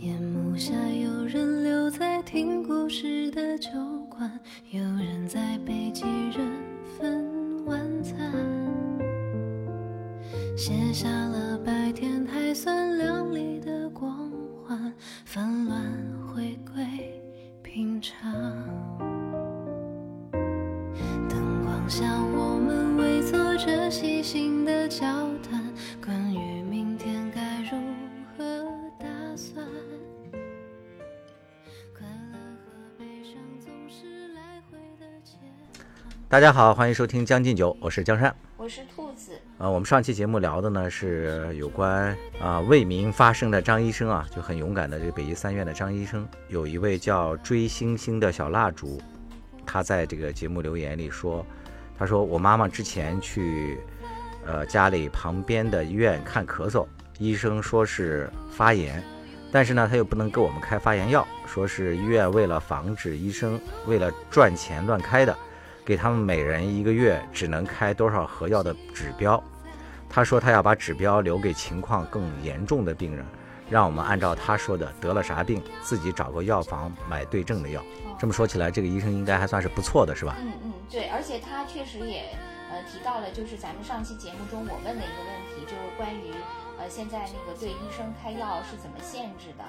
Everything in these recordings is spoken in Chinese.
夜幕下，有人留在听故事的酒馆，有大家好，欢迎收听《将进酒》，我是江山。我是兔子，呃，我们上期节目聊的呢是有关啊、为民发声的张医生啊，就很勇敢的这个北医三院的张医生，有一位叫追星星的小蜡烛，他在这个节目留言里说，他说我妈妈之前去呃家里旁边的医院看咳嗽，医生说是发炎，但是呢他又不能给我们开发炎药，说是医院为了防止医生为了赚钱乱开的。给他们每人一个月只能开多少盒药的指标。他说他要把指标留给情况更严重的病人，让我们按照他说的得了啥病，自己找个药房买对症的药。这么说起来，这个医生应该还算是不错的，是吧？嗯嗯，对，而且他确实也呃提到了，就是咱们上期节目中我问的一个问题，就是关于呃现在那个对医生开药是怎么限制的，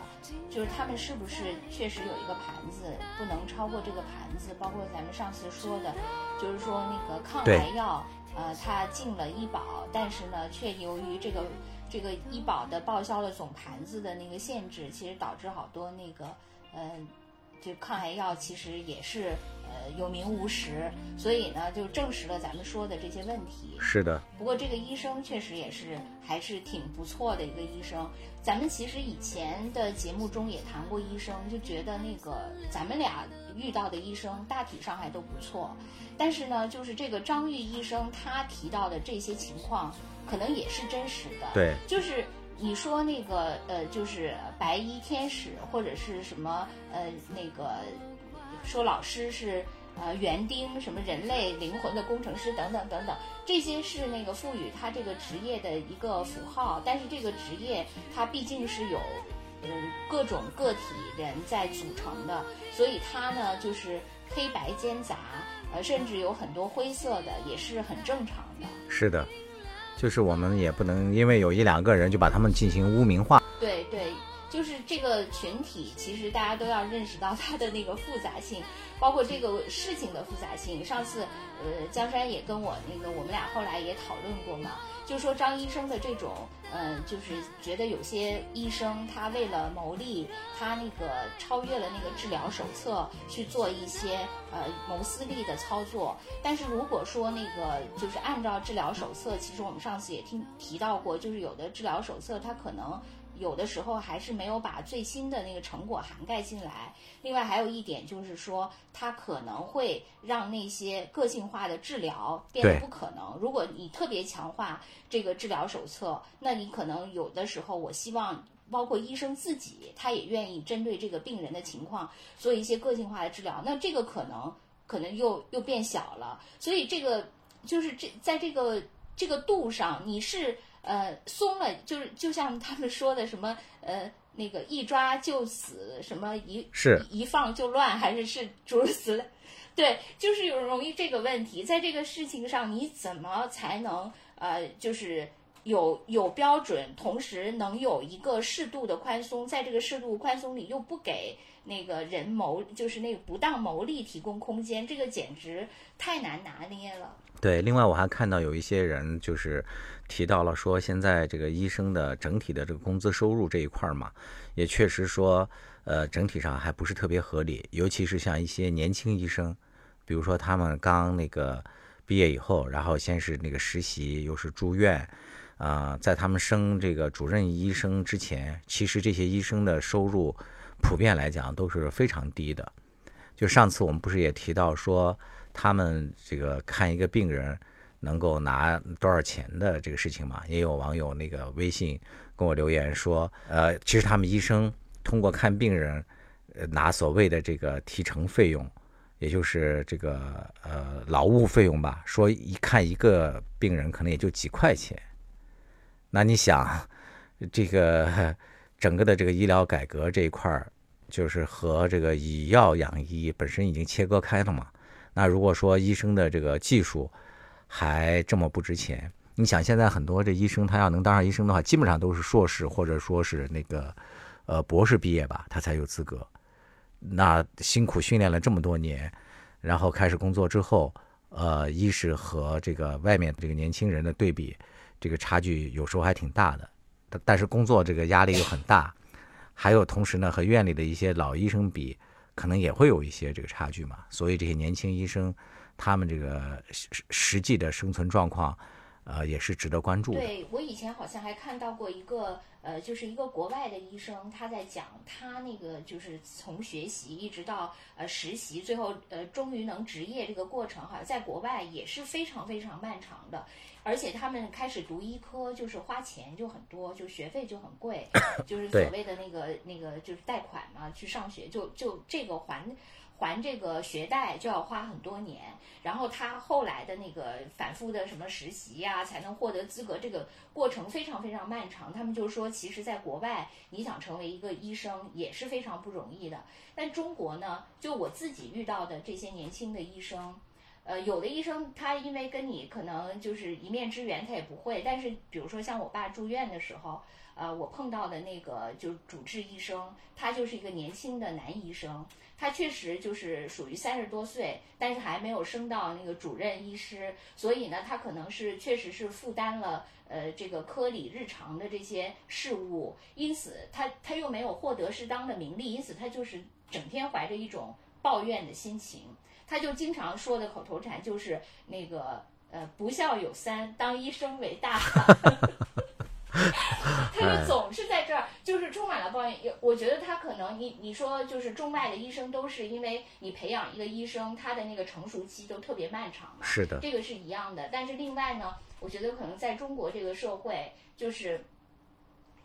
就是他们是不是确实有一个盘子不能超过这个盘子，包括咱们上次说的，就是说那个抗癌药，呃，它进了医保，但是呢，却由于这个这个医保的报销了总盘子的那个限制，其实导致好多那个呃。就抗癌药其实也是呃有名无实，所以呢就证实了咱们说的这些问题。是的，不过这个医生确实也是还是挺不错的一个医生。咱们其实以前的节目中也谈过医生，就觉得那个咱们俩遇到的医生大体上还都不错。但是呢，就是这个张玉医生他提到的这些情况，可能也是真实的。对，就是你说那个呃，就是白衣天使或者是什么呃那个说老师是呃园丁什么人类灵魂的工程师等等等等，这些是那个赋予他这个职业的一个符号，但是这个职业它毕竟是有。嗯，各种个体人在组成的，所以它呢就是黑白兼杂，呃，甚至有很多灰色的，也是很正常的。是的，就是我们也不能因为有一两个人就把他们进行污名化。对对，就是这个群体，其实大家都要认识到它的那个复杂性，包括这个事情的复杂性。上次，呃，江山也跟我那个，我们俩后来也讨论过嘛，就说张医生的这种，嗯、就是觉得有些医生他为了牟利，他那个超越了那个治疗手册去做一些呃谋私利的操作。但是如果说那个就是按照治疗手册，其实我们上次也听提到过，就是有的治疗手册它可能。有的时候还是没有把最新的那个成果涵盖进来。另外还有一点就是说，它可能会让那些个性化的治疗变得不可能。如果你特别强化这个治疗手册，那你可能有的时候，我希望。包括医生自己，他也愿意针对这个病人的情况做一些个性化的治疗，那这个可能可能又又变小了。所以这个就是这在这个这个度上，你是呃松了，就是就像他们说的什么呃那个一抓就死，什么一是一放就乱，还是是诸如此类。对，就是有容易这个问题，在这个事情上，你怎么才能呃，就是有有标准，同时能有一个适度的宽松，在这个适度宽松里又不给那个人谋，就是那个不当牟利提供空间，这个简直太难拿捏了。对，另外我还看到有一些人就是提到了说，现在这个医生的整体的这个工资收入这一块嘛，也确实说，呃，整体上还不是特别合理，尤其是像一些年轻医生，比如说他们刚那个毕业以后，然后先是那个实习，又是住院，啊、在他们升这个主任医生之前，其实这些医生的收入普遍来讲都是非常低的。就上次我们不是也提到说，他们这个看一个病人能够拿多少钱的这个事情嘛？也有网友那个微信跟我留言说，呃，其实他们医生通过看病人，呃，拿所谓的这个提成费用，也就是这个呃劳务费用吧，说一看一个病人可能也就几块钱。那你想，这个 整个的这个医疗改革这一块儿，就是和这个以药养医本身已经切割开了嘛。那如果说医生的这个技术还这么不值钱，你想现在很多这医生他要能当上医生的话，基本上都是硕士或者说是那个呃博士毕业吧，他才有资格。那辛苦训练了这么多年，然后开始工作之后，呃，一是和这个外面这个年轻人的对比，这个差距有时候还挺大的。但是工作这个压力又很大，还有同时呢，和院里的一些老医生比，可能也会有一些这个差距嘛。所以这些年轻医生，他们这个实实际的生存状况，呃，也是值得关注的。对。我以前好像还看到过一个，呃，就是一个国外的医生，他在讲他那个就是从学习一直到呃实习，最后呃终于能执业这个过程，好像在国外也是非常非常漫长的。而且他们开始读医科，就是花钱就很多，就学费就很贵，就是所谓的那个那个就是贷款嘛，去上学就就这个还还这个学贷就要花很多年，然后他后来的那个反复的什么实习呀，才能获得资格，这个过程非常非常漫长。他们就说，其实在国外，你想成为一个医生也是非常不容易的。但中国呢，就我自己遇到的这些年轻的医生。呃，有的医生他因为跟你可能就是一面之缘，他也不会。但是比如说像我爸住院的时候，呃，我碰到的那个就是主治医生，他就是一个年轻的男医生，他确实就是属于三十多岁，但是还没有升到那个主任医师，所以呢，他可能是确实是负担了呃这个科里日常的这些事务，因此他他又没有获得适当的名利，因此他就是整天怀着一种抱怨的心情。他就经常说的口头禅就是那个呃，不孝有三，当医生为大。他就总是在这儿，就是充满了抱怨。有，我觉得他可能你你说就是中外的医生都是因为你培养一个医生，他的那个成熟期都特别漫长嘛。是的，这个是一样的。但是另外呢，我觉得可能在中国这个社会，就是。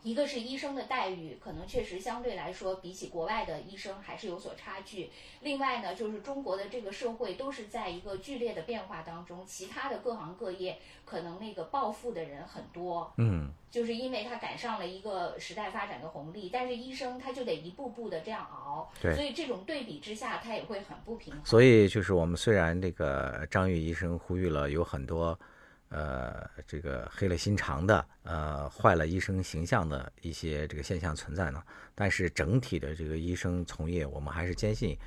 一个是医生的待遇，可能确实相对来说比起国外的医生还是有所差距。另外呢，就是中国的这个社会都是在一个剧烈的变化当中，其他的各行各业可能那个暴富的人很多，嗯，就是因为他赶上了一个时代发展的红利，但是医生他就得一步步的这样熬，对，所以这种对比之下，他也会很不平衡。所以就是我们虽然这个张玉医生呼吁了有很多。呃，这个黑了心肠的，呃，坏了医生形象的一些这个现象存在呢。但是整体的这个医生从业，我们还是坚信，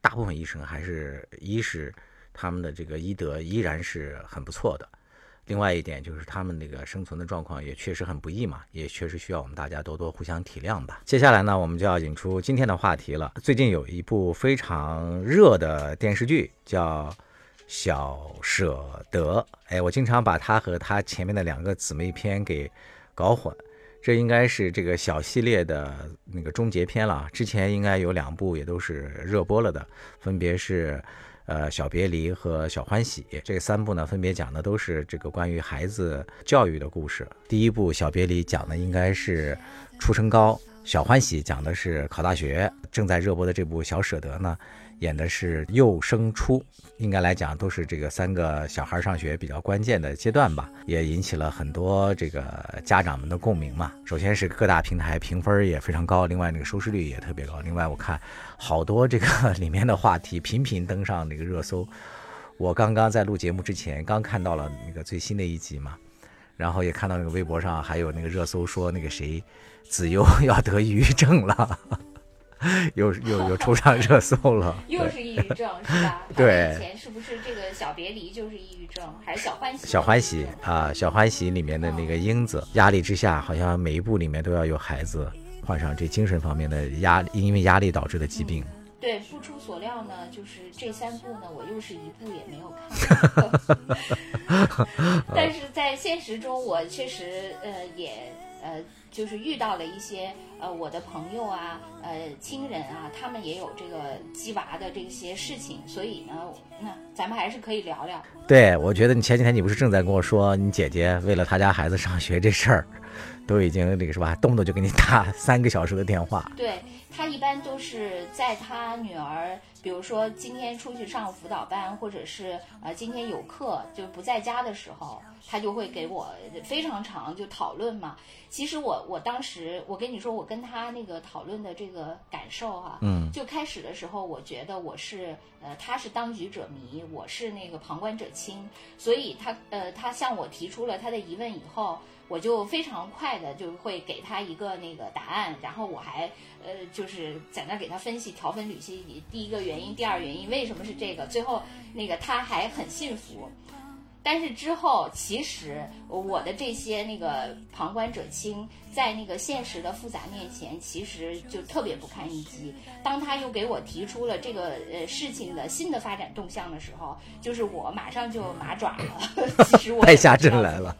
大部分医生还是一是他们的这个医德依然是很不错的。另外一点就是他们那个生存的状况也确实很不易嘛，也确实需要我们大家多多互相体谅吧。接下来呢，我们就要引出今天的话题了。最近有一部非常热的电视剧叫。小舍得，哎，我经常把它和它前面的两个姊妹篇给搞混，这应该是这个小系列的那个终结篇了。之前应该有两部也都是热播了的，分别是呃小别离和小欢喜。这三部呢，分别讲的都是这个关于孩子教育的故事。第一部小别离讲的应该是初升高，小欢喜讲的是考大学。正在热播的这部小舍得呢。演的是幼升初，应该来讲都是这个三个小孩上学比较关键的阶段吧，也引起了很多这个家长们的共鸣嘛。首先是各大平台评分也非常高，另外那个收视率也特别高。另外我看好多这个 里面的话题频频登上那个热搜。我刚刚在录节目之前刚看到了那个最新的一集嘛，然后也看到那个微博上还有那个热搜说那个谁子悠 要得抑郁症了。又又又冲上热搜了，又是抑郁症是吧？对，以前是不是这个小别离就是抑郁症，还是小欢喜？小欢喜啊，小欢喜里面的那个英子，压力之下，好像每一部里面都要有孩子患上这精神方面的压，因为压力导致的疾病。对，不出所料呢，就是这三部呢，我又是一部也没有看。但是在现实中，我确实呃也呃。就是遇到了一些呃我的朋友啊，呃亲人啊，他们也有这个鸡娃的这些事情，所以呢，那咱们还是可以聊聊。对，我觉得你前几天你不是正在跟我说，你姐姐为了她家孩子上学这事儿，都已经那个是吧，动不动就给你打三个小时的电话。对。他一般都是在他女儿，比如说今天出去上辅导班，或者是呃今天有课就不在家的时候，他就会给我非常长就讨论嘛。其实我我我当时我跟你说，我跟他那个讨论的这个感受哈、嗯就开始的时候，我觉得我是呃，他是当局者迷，我是那个旁观者清，所以他呃，他向我提出了他的疑问以后，我就非常快的就会给他一个那个答案，然后我还呃，就是在那儿给他分析条分缕析，第一个原因，第二原因，为什么是这个，最后那个他还很信服。但是之后，其实我的这些那个旁观者清，在那个现实的复杂面前，其实就特别不堪一击。当他又给我提出了这个呃事情的新的发展动向的时候，就是我马上就麻爪了。其实我太下阵来了。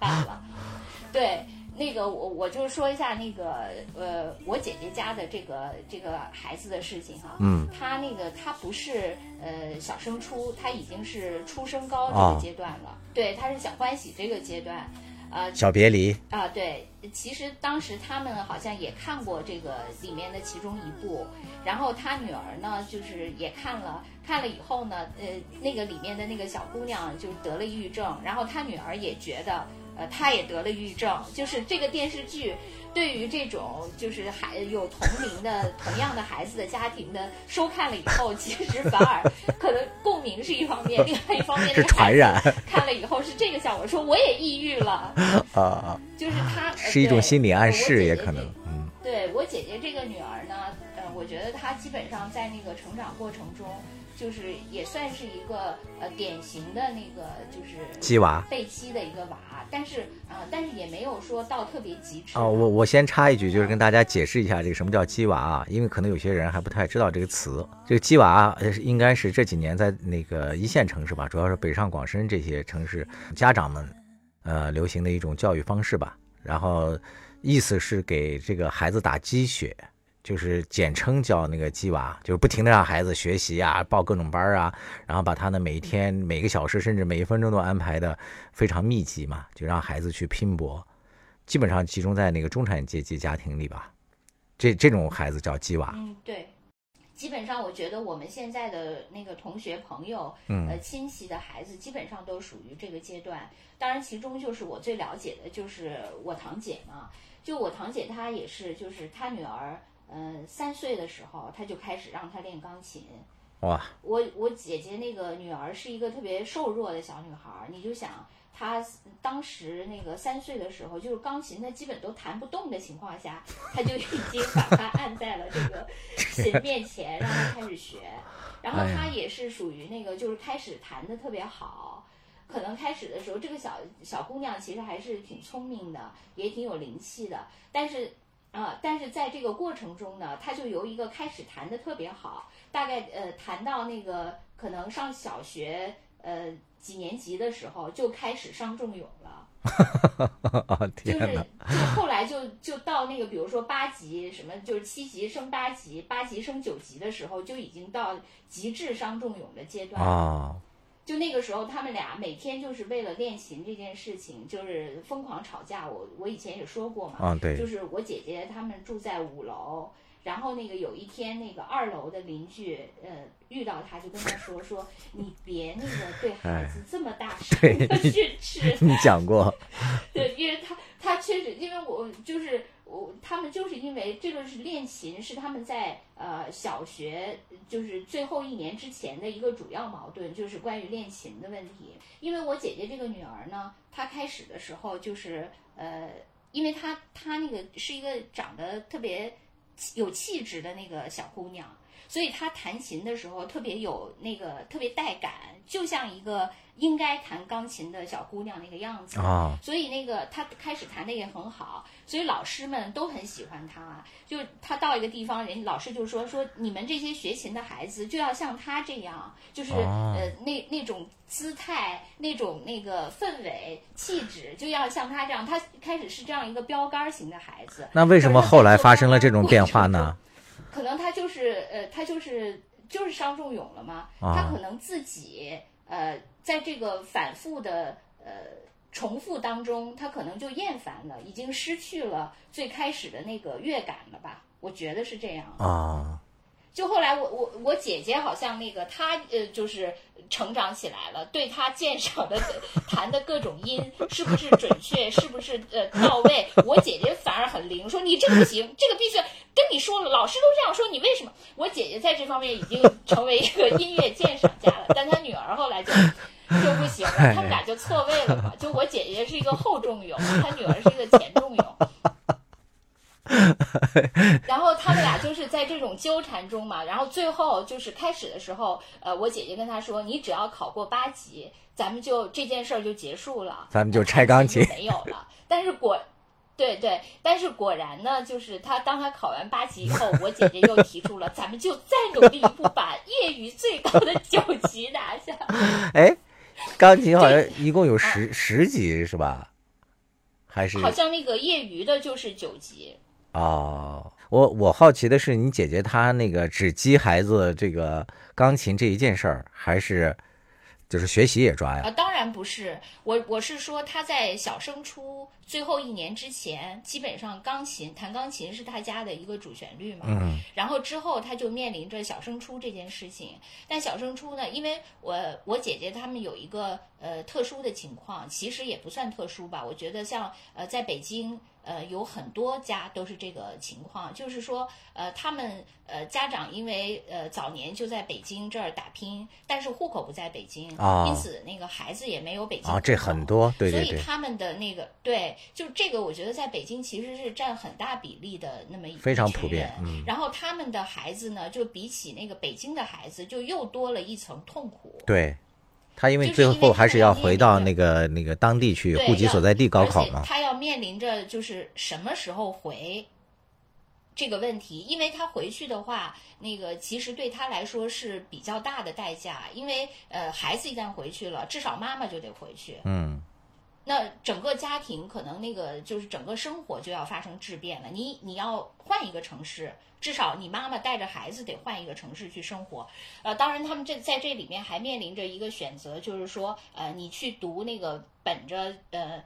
对，那个我我就说一下那个呃，我姐姐家的这个这个孩子的事情哈。嗯，他那个他不是呃小升初，他已经是初升高这哦个阶段了。对，他是小欢喜这个阶段。呃小别离，啊，对，其实当时他们好像也看过这个里面的其中一部，然后他女儿呢，就是也看了，看了以后呢，呃，那个里面的那个小姑娘就得了抑郁症，然后他女儿也觉得，呃，他也得了抑郁症，就是这个电视剧。对于这种就是孩有同龄的同样的孩子的家庭的收看了以后，其实反而可能共鸣是一方面，另外一方面是传染看了以后是这个效果，说我也抑郁了，啊，就是他呃是一种心理暗示，也可能，嗯对我姐姐这个女儿呢，呃，我觉得她基本上在那个成长过程中，就是也算是一个呃典型的那个就是鸡娃。被欺的一个娃，但是呃，但是也没有说到特别极致哦，我我先插一句，就是跟大家解释一下这个什么叫鸡娃啊，因为可能有些人还不太知道这个词。这个鸡娃呃应该是这几年在那个一线城市吧，主要是北上广深这些城市家长们呃流行的一种教育方式吧。然后意思是给这个孩子打鸡血，就是简称叫那个鸡娃，就是不停的让孩子学习啊，报各种班啊，然后把他的每一天每个小时甚至每一分钟都安排的非常密集嘛，就让孩子去拼搏。基本上集中在那个中产阶级家庭里吧。这这种孩子叫鸡娃，嗯，对。基本上，我觉得我们现在的那个同学朋友，嗯呃，亲戚的孩子，基本上都属于这个阶段。当然，其中就是我最了解的，就是我堂姐嘛。就我堂姐，她也是，就是她女儿，嗯、三岁的时候，他就开始让她练钢琴。哇，我我姐姐那个女儿是一个特别瘦弱的小女孩儿，你就想她当时那个三岁的时候，就是钢琴她基本都弹不动的情况下，她就已经把她按在了这个琴 面前，让她开始学。然后她也是属于那个就是开始弹的特别好。可能开始的时候，这个小小姑娘其实还是挺聪明的，也挺有灵气的。但是，啊、但是在这个过程中呢，他就由一个开始弹的特别好，大概呃谈到那个可能上小学呃几年级的时候就开始伤仲永了，啊就是天哪！就后来就就到那个比如说八级什么就是七级升八级，八级升九级的时候就已经到极致伤仲永的阶段了。啊，就那个时候，他们俩每天就是为了练琴这件事情，就是疯狂吵架。我我以前也说过嘛，啊对就是我姐姐他们住在五楼，然后那个有一天那个二楼的邻居呃遇到他就跟他说说 你别那个对孩子这么大 声训斥，你讲过，对，因为他他确实，因为我就是我，他们就是因为这个是练琴，是他们在呃小学就是最后一年之前的一个主要矛盾，就是关于练琴的问题。因为我姐姐这个女儿呢，她开始的时候就是呃，因为她她那个是一个长得特别有气质的那个小姑娘。所以她弹琴的时候特别有那个特别带感，就像一个应该弹钢琴的小姑娘那个样子。啊，所以那个他开始弹的也很好，所以老师们都很喜欢他。就他到一个地方，人老师就说说你们这些学琴的孩子就要像他这样，就是、哦呃那那种姿态、那种那个氛围、气质，就要像他这样。他开始是这样一个标杆型的孩子。那为什么后来发生了这种变化呢？可能他就是呃，他就是就是伤仲永了嘛，啊他可能自己呃，在这个反复的呃重复当中，他可能就厌烦了，已经失去了最开始的那个乐感了吧？我觉得是这样。啊，就后来我我我姐姐好像那个她呃就是成长起来了，对她鉴赏的 弹的各种音是不是准确，是不是呃到位，我姐姐反而很灵，说你这个不行，这个必须跟你说了，老师都这样说，你为什么？我姐姐在这方面已经成为一个音乐鉴赏家了，但她女儿后来就就不行了，他们俩就错位了嘛，就我姐姐是一个后重俑，她女儿是一个前重俑。然后他们俩就是在这种纠缠中嘛，然后最后就是开始的时候，呃，我姐姐跟他说：“你只要考过八级，咱们就这件事儿就结束了，咱们就拆钢琴没有了。”但是果，对对，但是果然呢，就是他当他考完八级以后，我姐姐又提出了，咱们就再努力一步，把业余最高的九级拿下。哎，钢琴好像一共有十十级是吧？还是好像那个业余的就是九级。哦，我我好奇的是，你姐姐她那个只激孩子这个钢琴这一件事儿，还是就是学习也抓呀？啊，当然不是，我我是说她在小升初最后一年之前，基本上钢琴弹钢琴是他家的一个主旋律嘛。嗯。然后之后他就面临着小升初这件事情，但小升初呢，因为我我姐姐他们有一个呃特殊的情况，其实也不算特殊吧，我觉得像呃在北京。呃，有很多家都是这个情况，就是说，呃，他们呃家长因为呃早年就在北京这儿打拼，但是户口不在北京，因此那个孩子也没有北京啊，这很多，对对对，所以他们的那个对，就这个，我觉得在北京其实是占很大比例的那么一非常普遍，嗯，然后他们的孩子呢，就比起那个北京的孩子，就又多了一层痛苦，对。他因为最后还是要回到那个那个当地去，户籍所在地高考嘛。他要面临着就是什么时候回这个问题，因为他回去的话，那个其实对他来说是比较大的代价，因为呃，孩子一旦回去了，至少妈妈就得回去。嗯。那整个家庭可能那个就是整个生活就要发生质变了。你你要换一个城市，至少你妈妈带着孩子得换一个城市去生活。呃，当然他们这在这里面还面临着一个选择，就是说，呃，你去读那个本着呃。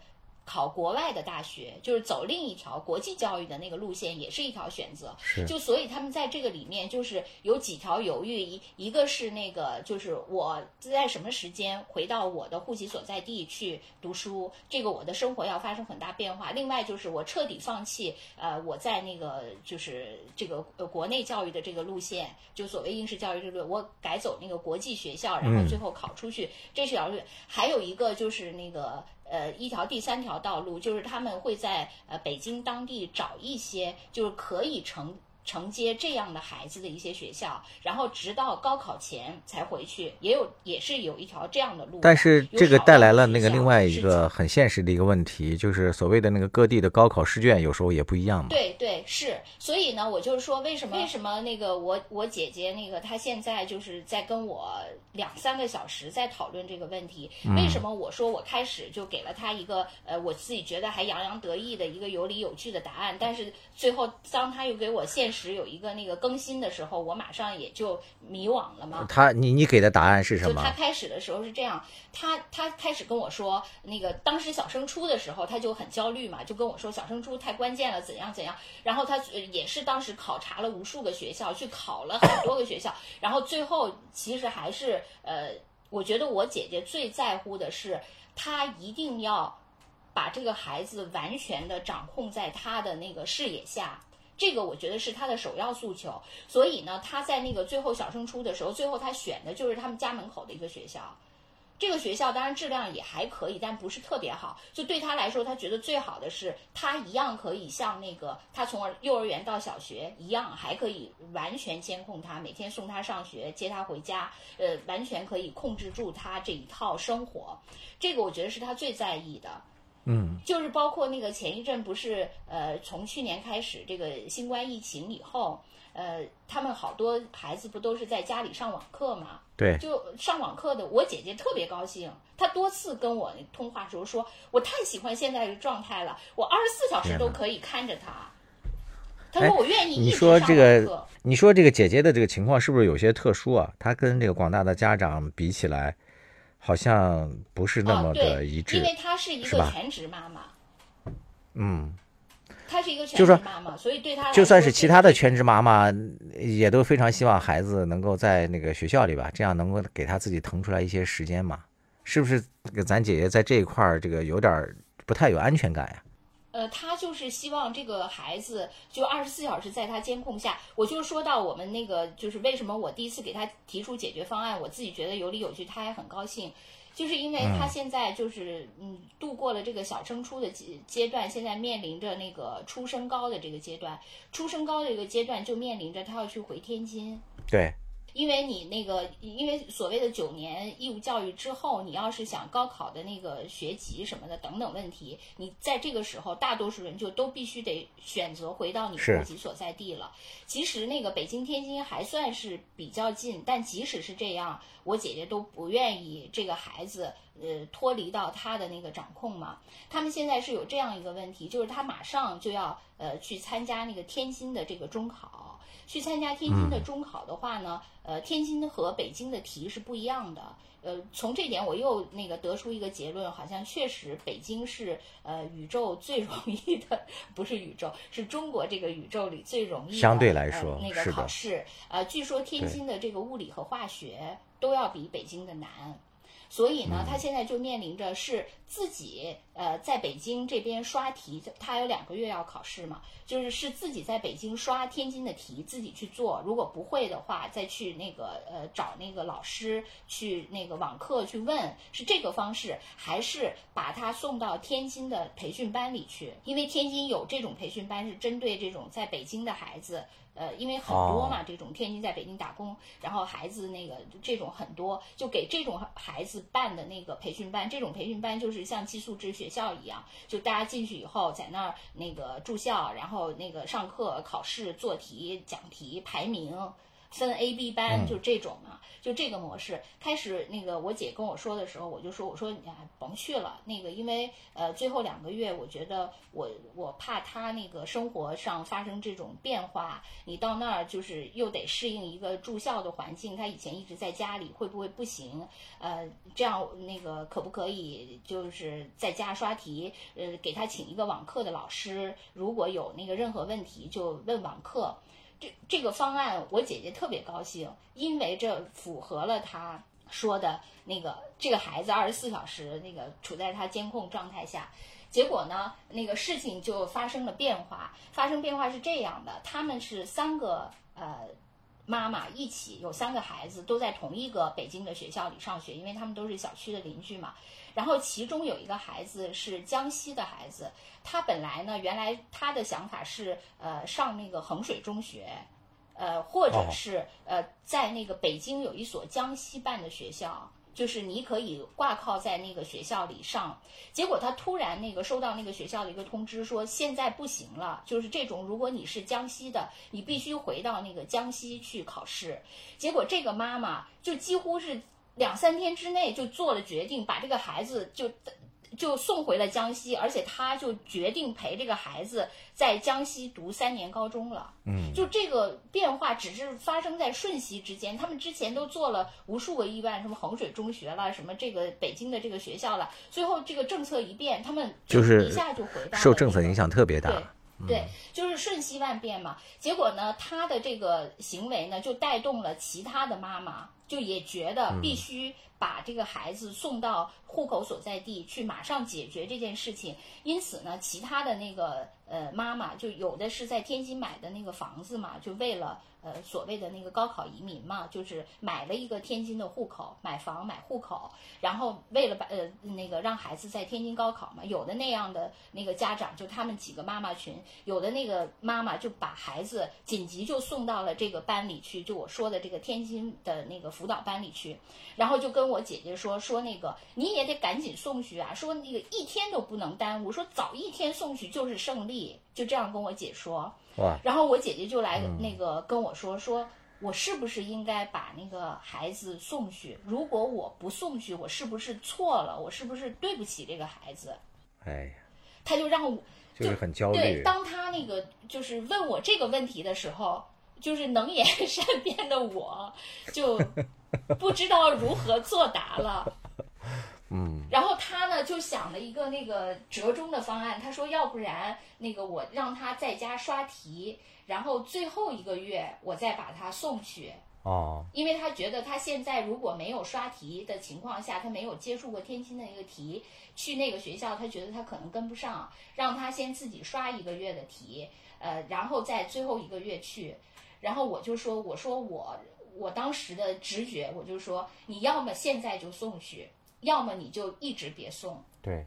考国外的大学，就是走另一条国际教育的那个路线，也是一条选择。就所以他们在这个里面，就是有几条犹豫。一一个是那个，就是我在什么时间回到我的户籍所在地去读书，这个我的生活要发生很大变化。另外就是我彻底放弃，呃，我在那个就是这个国内教育的这个路线，就所谓应试教育这个，我改走那个国际学校，然后最后考出去，这是条路。还有一个就是那个。呃，一条第三条道路就是他们会在呃北京当地找一些就是可以承承接这样的孩子的一些学校，然后直到高考前才回去，也有也是有一条这样的路。但是这个带来了那个另外一个很现实的一个问题，就是所谓的那个各地的高考试卷有时候也不一样嘛。对对是，所以呢，我就是说为什么为什么那个我我姐姐那个她现在就是在跟我。两三个小时在讨论这个问题，为什么我说我开始就给了她一个呃我自己觉得还洋洋得意的一个有理有据的答案，但是最后当她又给我现实有一个那个更新的时候，我马上也就迷惘了嘛。他你你给的答案是什么？就他开始的时候是这样，他他开始跟我说那个当时小升初的时候他就很焦虑嘛，就跟我说小升初太关键了怎样怎样，然后他也是当时考察了无数个学校，去考了很多个学校，然后最后其实还是。呃，我觉得我姐姐最在乎的是，她一定要把这个孩子完全的掌控在他的那个视野下，这个我觉得是他的首要诉求。所以呢，他在那个最后小升初的时候，最后他选的就是他们家门口的一个学校。这个学校当然质量也还可以，但不是特别好。就对他来说，他觉得最好的是他一样可以像那个他从幼儿园到小学一样，还可以完全监控他，每天送他上学，接他回家，呃，完全可以控制住他这一套生活。这个我觉得是他最在意的。嗯，就是包括那个前一阵不是呃，从去年开始这个新冠疫情以后。呃，他们好多孩子不都是在家里上网课吗？对，就上网课的，我姐姐特别高兴，她多次跟我通话时候说，我太喜欢现在的状态了，我二十四小时都可以看着他。她说我愿意。你说这个，你说这个姐姐的这个情况是不是有些特殊啊？她跟这个广大的家长比起来，好像不是那么的一致，因为她是一个全职妈妈。嗯。她是一个全职妈妈，所以对她来就算是其他的全职妈妈，也都非常希望孩子能够在那个学校里吧，这样能够给他自己腾出来一些时间嘛，是不是？这个咱姐姐在这一块儿，这个有点不太有安全感呀。呃，他就是希望这个孩子就二十四小时在他监控下。我就说到我们那个，就是为什么我第一次给他提出解决方案，我自己觉得有理有据，他还很高兴，就是因为他现在就是嗯度过了这个小升初的阶阶段，现在面临着那个初升高的这个阶段，初升高的一个阶段就面临着他要去回天津。对，因为你那个，因为所谓的九年义务教育之后，你要是想高考的那个学籍什么的等等问题，你在这个时候，大多数人就都必须得选择回到你是户籍所在地了。其实那个北京、天津还算是比较近，但即使是这样，我姐姐都不愿意这个孩子呃脱离到他的那个掌控嘛。他们现在是有这样一个问题，就是他马上就要呃去参加那个天津的这个中考。去参加天津的中考的话呢，呃，天津和北京的题是不一样的。呃，从这点我又那个得出一个结论，好像确实北京是呃宇宙最容易的，不是宇宙，是中国这个宇宙里最容易的相对来说呃、那个考试。呃，据说天津的这个物理和化学都要比北京的难。所以呢，嗯他现在就面临着是自己呃在北京这边刷题，他有两个月要考试嘛，就是是自己在北京刷天津的题，自己去做。如果不会的话，再去那个呃找那个老师去那个网课去问，是这个方式，还是把他送到天津的培训班里去？因为天津有这种培训班是针对这种在北京的孩子。呃，因为很多嘛，这种天津在北京打工，然后孩子那个这种很多，就给这种孩子办的那个培训班，这种培训班就是像寄宿制学校一样，就大家进去以后在那儿那个住校，然后那个上课、考试、做题、讲题、排名。分 A、B 班就这种嘛，就这个模式。开始那个我姐跟我说的时候，我就说我说你啊甭去了，那个因为呃最后两个月，我觉得我我怕他那个生活上发生这种变化，你到那儿就是又得适应一个住校的环境，他以前一直在家里会不会不行？呃，这样那个可不可以就是在家刷题？呃，给他请一个网课的老师，如果有那个任何问题就问网课。这这个方案，我姐姐特别高兴，因为这符合了她说的那个这个孩子二十四小时那个处在她监控状态下。结果呢，那个事情就发生了变化。发生变化是这样的，他们是三个呃妈妈一起，有三个孩子都在同一个北京的学校里上学，因为他们都是小区的邻居嘛。然后其中有一个孩子是江西的孩子，他本来呢，原来他的想法是呃上那个衡水中学，呃或者是呃在那个北京有一所江西办的学校。就是你可以挂靠在那个学校里上，结果他突然那个收到那个学校的一个通知，说现在不行了，就是这种如果你是江西的，你必须回到那个江西去考试。结果这个妈妈就几乎是两三天之内就做了决定，把这个孩子就就送回了江西，而且他就决定陪这个孩子在江西读三年高中了。嗯，就这个变化只是发生在瞬息之间，他们之前都做了无数个意外，什么衡水中学了，什么这个北京的这个学校了，最后这个政策一变，他们就是一下就回到了受政策影响特别大。对对，就是瞬息万变嘛。结果呢，他的这个行为呢，就带动了其他的妈妈，就也觉得必须把这个孩子送到户口所在地去，马上解决这件事情。因此呢，其他的那个呃妈妈，就有的是在天津买的那个房子嘛，就为了。呃，所谓的那个高考移民嘛，就是买了一个天津的户口，买房买户口，然后为了把呃那个让孩子在天津高考嘛，有的那样的那个家长就他们几个妈妈群，有的那个妈妈就把孩子紧急就送到了这个班里去，就我说的这个天津的那个辅导班里去，然后就跟我姐姐说说那个你也得赶紧送去啊，说那个一天都不能耽误，说早一天送去就是胜利，就这样跟我姐说。哇，然后我姐姐就来那个跟我说，说我是不是应该把那个孩子送去？如果我不送去，我是不是错了？我是不是对不起这个孩子？哎呀，他就让我就是很焦对，虑。当他那个就是问我这个问题的时候，就是能言善辩的我，就 不知道如何作答了。嗯，然后他呢就想了一个那个折中的方案，他说要不然那个我让他在家刷题，然后最后一个月我再把他送去。哦，因为他觉得他现在如果没有刷题的情况下，他没有接触过天津的一个题，去那个学校，他觉得他可能跟不上，让他先自己刷一个月的题，呃，然后在最后一个月去。然后我就说，我说我我当时的直觉，我就说，你要么现在就送去，要么你就一直别送。对，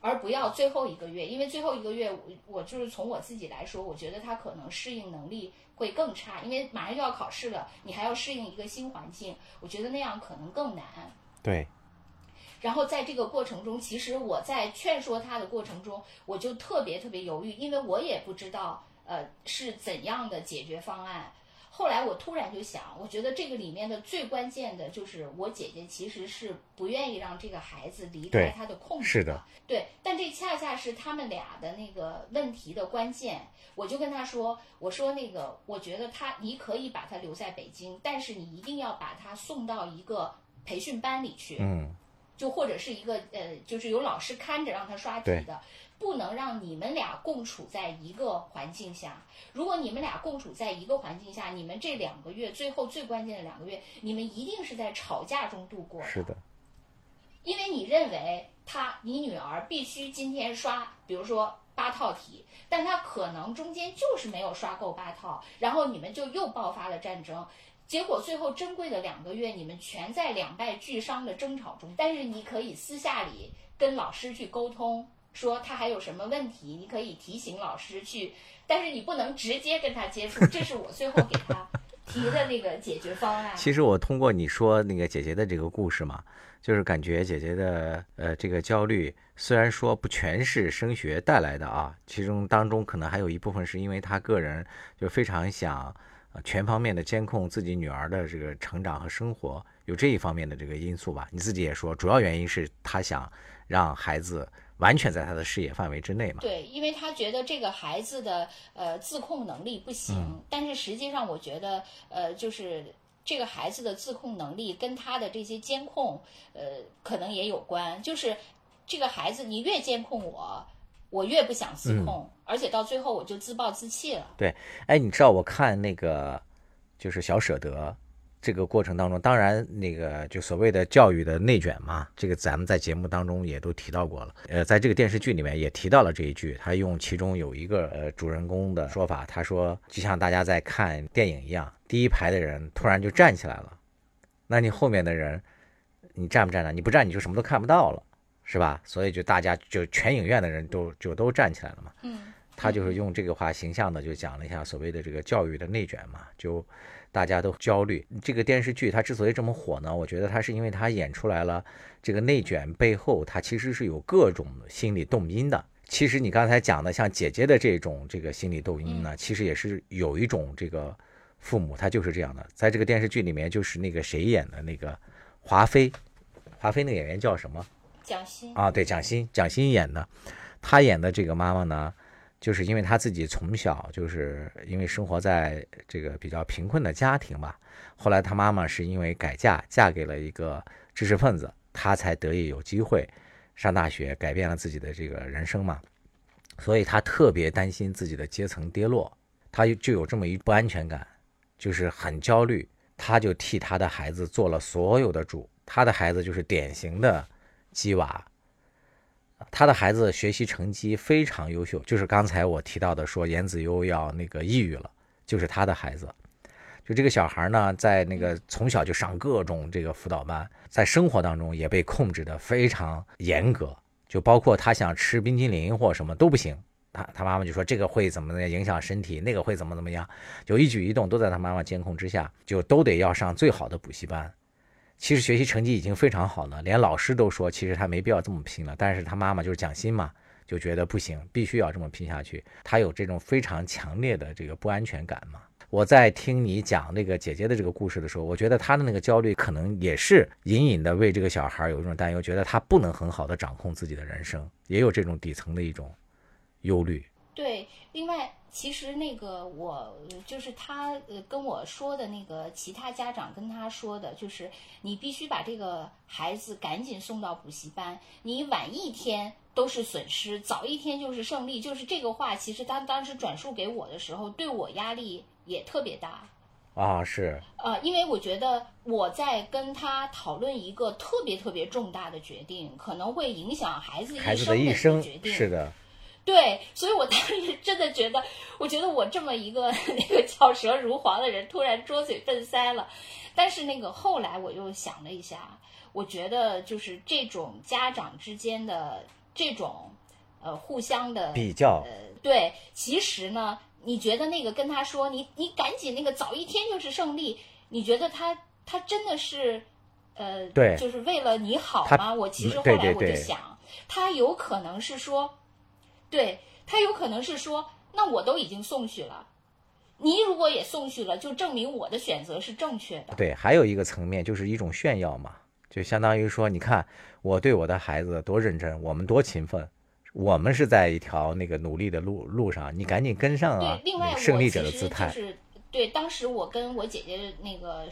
而不要最后一个月，因为最后一个月，我我就是从我自己来说，我觉得他可能适应能力会更差，因为马上就要考试了，你还要适应一个新环境，我觉得那样可能更难。对，然后在这个过程中，其实我在劝说他的过程中，我就特别特别犹豫，因为我也不知道呃是怎样的解决方案。后来我突然就想，我觉得这个里面的最关键的就是我姐姐其实是不愿意让这个孩子离开对她的控制是的，对，但这恰恰是他们俩的那个问题的关键。我就跟她说，我说那个，我觉得他你可以把他留在北京，但是你一定要把他送到一个培训班里去，嗯，就或者是一个呃，就是有老师看着让他刷题的，不能让你们俩共处在一个环境下。如果你们俩共处在一个环境下，你们这两个月最后最关键的两个月，你们一定是在吵架中度过的。是的，因为你认为他你女儿必须今天刷，比如说八套题，但她可能中间就是没有刷够八套，然后你们就又爆发了战争，结果最后珍贵的两个月，你们全在两败俱伤的争吵中。但是你可以私下里跟老师去沟通，说他还有什么问题，你可以提醒老师去，但是你不能直接跟他接触。这是我最后给他提的那个解决方案。其实我通过你说那个姐姐的这个故事嘛，就是感觉姐姐的呃这个焦虑，虽然说不全是升学带来的啊，其中当中可能还有一部分是因为她个人就非常想全方面的监控自己女儿的这个成长和生活，有这一方面的这个因素吧。你自己也说，主要原因是她想让孩子完全在他的视野范围之内嘛。对，因为他觉得这个孩子的呃自控能力不行，嗯但是实际上我觉得呃就是这个孩子的自控能力跟他的这些监控呃可能也有关，就是这个孩子你越监控我，我越不想自控，而且到最后我就自暴自弃了。对，哎，你知道我看那个就是小舍得这个过程当中，当然那个就所谓的教育的内卷嘛，这个咱们在节目当中也都提到过了。呃，在这个电视剧里面也提到了这一句，他用其中有一个呃主人公的说法，他说就像大家在看电影一样，第一排的人突然就站起来了，那你后面的人你站不站呢？你不站你就什么都看不到了，是吧？所以就大家就全影院的人都就都站起来了嘛。嗯。他就是用这个话形象的就讲了一下所谓的这个教育的内卷嘛，就大家都焦虑。这个电视剧它之所以这么火呢，我觉得它是因为它演出来了这个内卷背后，它其实是有各种心理动因的。其实你刚才讲的像姐姐的这种这个心理动因呢，其实也是有一种这个父母他就是这样的。在这个电视剧里面，就是那个谁演的那个华妃，华妃那个演员叫什么？蒋欣啊，对，蒋欣，蒋欣演的，她演的这个妈妈呢，就是因为她自己从小就是因为生活在这个比较贫困的家庭吧，后来她妈妈是因为改嫁，嫁给了一个知识分子，她才得以有机会上大学，改变了自己的这个人生嘛，所以她特别担心自己的阶层跌落，她就有这么一不安全感，就是很焦虑，她就替她的孩子做了所有的主，她的孩子就是典型的鸡娃。他的孩子学习成绩非常优秀，就是刚才我提到的说严子悠要那个抑郁了，就是他的孩子。就这个小孩呢，在那个从小就上各种这个辅导班，在生活当中也被控制的非常严格，就包括他想吃冰激凌或什么都不行。他他妈妈就说这个会怎么影响身体，那个会怎么怎么样，就一举一动都在他妈妈监控之下，就都得要上最好的补习班。其实学习成绩已经非常好了，连老师都说其实他没必要这么拼了。但是他妈妈就是蒋欣嘛，就觉得不行，必须要这么拼下去。他有这种非常强烈的这个不安全感嘛。我在听你讲那个姐姐的这个故事的时候，我觉得她的那个焦虑可能也是隐隐的为这个小孩有一种担忧，觉得他不能很好的掌控自己的人生，也有这种底层的一种忧虑。对，另外，其实那个我呃就是他呃跟我说的那个其他家长跟他说的，就是你必须把这个孩子赶紧送到补习班，你晚一天都是损失，早一天就是胜利。就是这个话，其实他当时转述给我的时候，对我压力也特别大。啊，是呃，因为我觉得我在跟他讨论一个特别特别重大的决定，可能会影响孩子孩子生的决，定。是的，对，所以我当时真的觉得，我觉得我这么一个 那个巧舌如簧的人，突然拙嘴笨腮了。但是那个后来我又想了一下，我觉得就是这种家长之间的这种呃互相的比较呃，对，其实呢，你觉得那个跟他说，你你赶紧那个早一天就是胜利，你觉得他他真的是呃，对就是为了你好吗？我其实嗯后来我就想，他有可能是说。对他有可能是说，那我都已经送去了，你如果也送去了，就证明我的选择是正确的。对，还有一个层面就是一种炫耀嘛，就相当于说，你看我对我的孩子多认真，我们多勤奋，我们是在一条那个努力的路路上，你赶紧跟上啊对，，另外胜利者的姿态就。是对，当时我跟我姐姐那个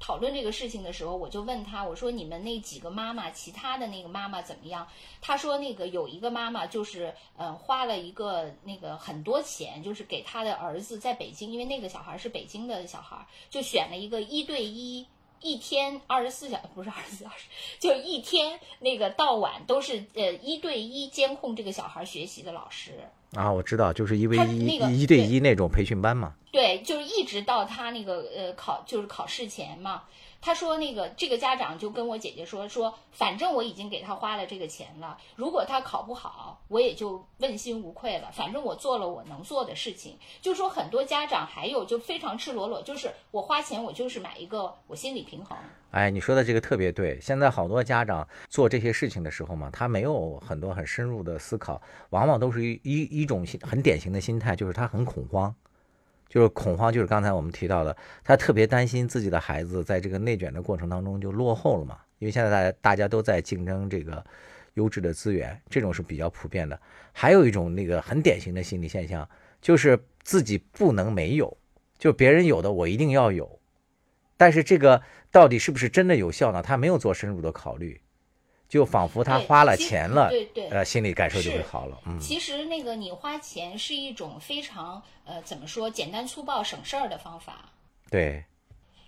讨论这个事情的时候，我就问她，我说你们那几个妈妈，其他的那个妈妈怎么样？她说那个有一个妈妈就是嗯花了一个那个很多钱，就是给她的儿子在北京，因为那个小孩是北京的小孩，就选了一个一对一。一天二十四小不是二十四小时，就一天那个到晚都是呃一对一监控这个小孩学习的老师，啊，我知道，就是一 v 一那个一对对一那种培训班嘛。对，就是一直到他那个呃考就是考试前嘛，他说那个这个家长就跟我姐姐说说，反正我已经给他花了这个钱了，如果他考不好，我也就问心无愧了，反正我做了我能做的事情。就说很多家长还有就非常赤裸裸，就是我花钱我就是买一个我心理平衡。哎，你说的这个特别对。现在好多家长做这些事情的时候嘛，他没有很多很深入的思考，往往都是一一一种很典型的心态，就是他很恐慌，就是恐慌，就是刚才我们提到的，他特别担心自己的孩子在这个内卷的过程当中就落后了嘛。因为现在大家大家都在竞争这个优质的资源，这种是比较普遍的。还有一种那个很典型的心理现象，就是自己不能没有，就别人有的我一定要有。但是这个到底是不是真的有效呢？他没有做深入的考虑，就仿佛他花了钱了，对对呃，心理感受就会好了。嗯，其实那个你花钱是一种非常呃怎么说简单粗暴省事儿的方法。对，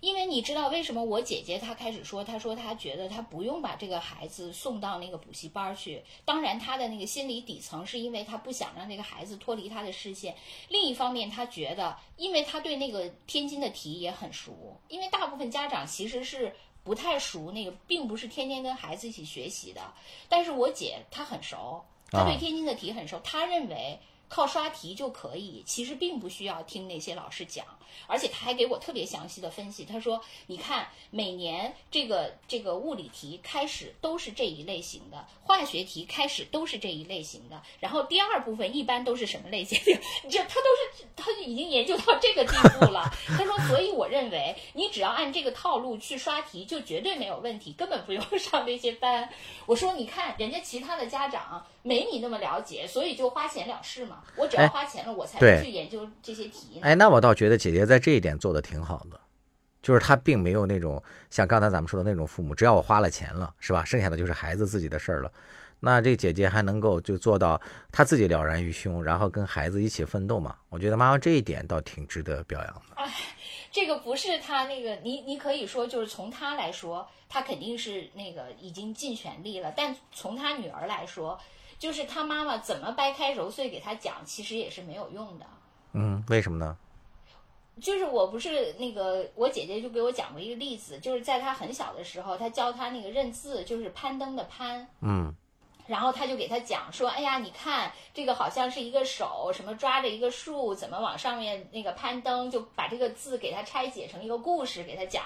因为你知道为什么我姐姐她开始说，她说她觉得她不用把这个孩子送到那个补习班儿去。当然，她的那个心理底层是因为她不想让这个孩子脱离她的视线。另一方面，她觉得，因为她对那个天津的题也很熟，因为大部分家长其实是不太熟那个，并不是天天跟孩子一起学习的。但是我姐她很熟，她对啊天津的题很熟，她认为。靠刷题就可以，其实并不需要听那些老师讲，而且他还给我特别详细的分析。他说：“你看，每年这个这个物理题开始都是这一类型的，化学题开始都是这一类型的，然后第二部分一般都是什么类型？这他都是他已经研究到这个地步了。他说，所以我认为你只要按这个套路去刷题，就绝对没有问题，根本不用上那些班。我说，你看人家其他的家长没你那么了解，所以就花钱了事嘛。我只要哎花钱了，我才去研究这些题呢。哎，那我倒觉得姐姐在这一点做的挺好的，就是她并没有那种像刚才咱们说的那种父母，只要我花了钱了，是吧？剩下的就是孩子自己的事儿了。那这姐姐还能够就做到她自己了然于胸，然后跟孩子一起奋斗嘛？我觉得妈妈这一点倒挺值得表扬的。哎这个不是她那个，你你可以说就是从她来说，她肯定是那个已经尽全力了。但从她女儿来说，就是她妈妈怎么掰开揉碎给她讲，其实也是没有用的。嗯，为什么呢？就是我不是那个我姐姐就给我讲过一个例子，就是在她很小的时候，她教她那个认字，就是攀登的攀，嗯，然后他就给他讲说，哎呀，你看这个好像是一个手，什么抓着一个树，怎么往上面那个攀登，就把这个字给他拆解成一个故事给他讲。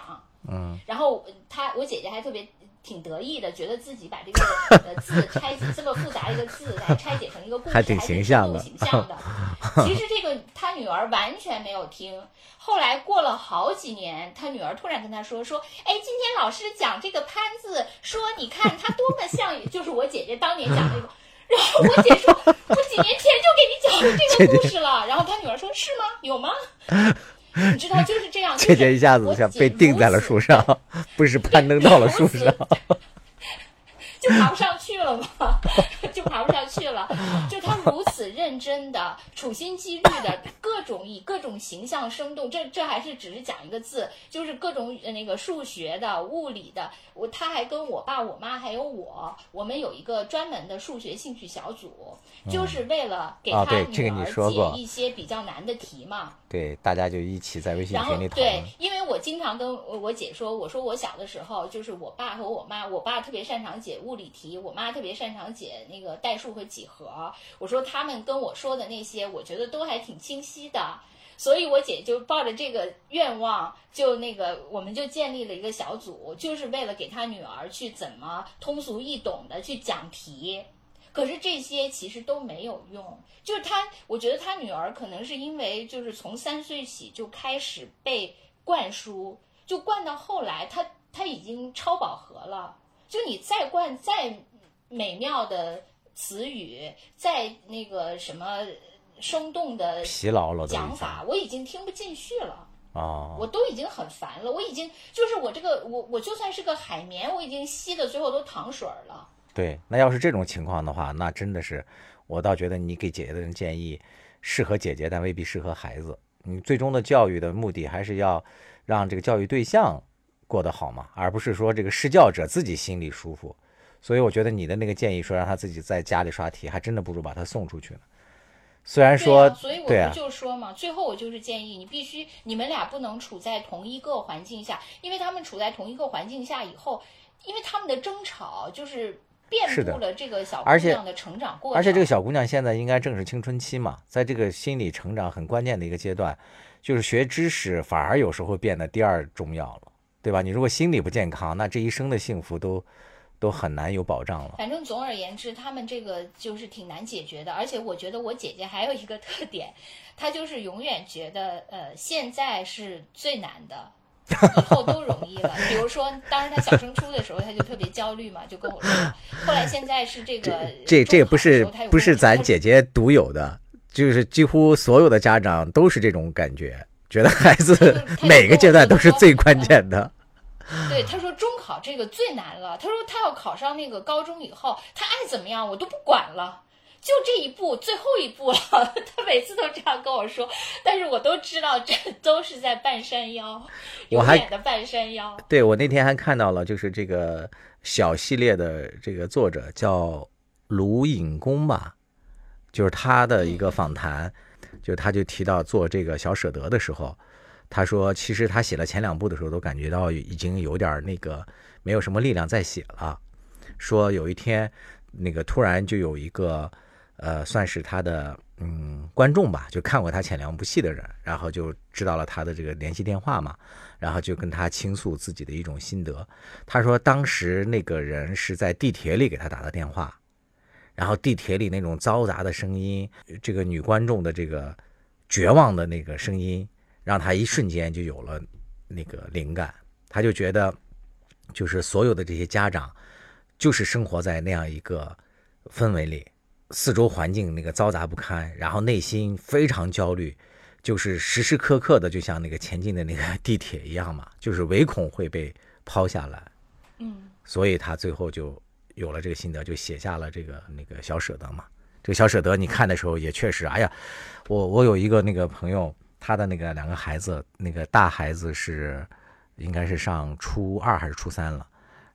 嗯，然后他我姐姐还特别挺得意的，觉得自己把这个呃字 拆解这么复杂一个字来拆解成一个故事，还挺形象的。其实这个他女儿完全没有听。后来过了好几年，他女儿突然跟他说说，哎，今天老师讲这个潘字，说你看他多么像，就是我姐姐当年讲那个。然后我姐说，我几年前就给你讲过这个故事了。然后他女儿说，是吗？有吗？你知道就是这样，姐姐一下子像被钉在了树上，不是攀登到了树上。就爬不上去了嘛，就爬不上去了。就他如此认真的、处心积虑的，各种以各种形象生动。这这还是只是讲一个字，就是各种那个数学的、物理的。我他还跟我爸、我妈还有我，我们有一个专门的数学兴趣小组，就是为了给他女儿解一些比较难的题嘛。对，大家就一起在微信群里讨论。对，因为我经常跟我姐说，我说我小的时候，就是我爸和我妈，我爸特别擅长解物。理题，我妈特别擅长解那个代数和几何。我说他们跟我说的那些，我觉得都还挺清晰的。所以我姐就抱着这个愿望，就那个我们就建立了一个小组，就是为了给她女儿去怎么通俗易懂的去讲题。可是这些其实都没有用。就是她，我觉得她女儿可能是因为就是从三岁起就开始被灌输，就灌到后来，它它已经超饱和了。就你再灌再美妙的词语，再那个什么生动的疲劳了讲法，我已经听不进去了啊！我都已经很烦了，我已经就是我这个我我就算是个海绵，我已经吸的最后都淌水了。对，那要是这种情况的话，那真的是我倒觉得你给姐姐的人建议适合姐姐，但未必适合孩子。你最终的教育的目的还是要让这个教育对象。过得好嘛，而不是说这个施教者自己心里舒服，所以我觉得你的那个建议说让他自己在家里刷题，还真的不如把他送出去呢。虽然说，所以我不就说嘛，最后我就是建议你必须你们俩不能处在同一个环境下，因为他们处在同一个环境下以后，因为他们的争吵就是遍布了这个小姑娘的成长过程。而且这个小姑娘现在应该正是青春期嘛，在这个心理成长很关键的一个阶段，就是学知识反而有时候变得第二重要了。对吧？你如果心理不健康，那这一生的幸福都都很难有保障了。反正总而言之，他们这个就是挺难解决的。而且我觉得我姐姐还有一个特点，她就是永远觉得呃现在是最难的，以后都容易了。比如说，当时他小升初的时候，他就特别焦虑嘛，就跟我说。后来现在是这个这这不是不是咱姐姐独有的，就是几乎所有的家长都是这种感觉。觉得孩子每个阶段都是最关键的。对，他说中考这个最难了。他说他要考上那个高中以后，他爱怎么样我都不管了，就这一步，最后一步了。他每次都这样跟我说，但是我都知道这都是在半山腰，永远的半山腰。对我那天还看到了，就是这个小系列的这个作者叫卢隐公吧，就是他的一个访谈。就他就提到做这个小舍得的时候，他说其实他写了前两部的时候都感觉到已经有点那个没有什么力量再写了。说有一天那个突然就有一个呃算是他的嗯观众吧，就看过他前两部戏的人，然后就知道了他的这个联系电话嘛，然后就跟他倾诉自己的一种心得。他说当时那个人是在地铁里给他打的电话。然后地铁里那种嘈杂的声音，这个女观众的这个绝望的那个声音，让他一瞬间就有了那个灵感。他就觉得，就是所有的这些家长，就是生活在那样一个氛围里，四周环境那个嘈杂不堪，然后内心非常焦虑，就是时时刻刻的就像那个前进的那个地铁一样嘛，就是唯恐会被抛下来。嗯，所以他最后就。有了这个心得，就写下了这个那个小舍得嘛。这个小舍得，你看的时候也确实，哎呀，我我有一个那个朋友，他的那个两个孩子，那个大孩子是应该是上初二还是初三了，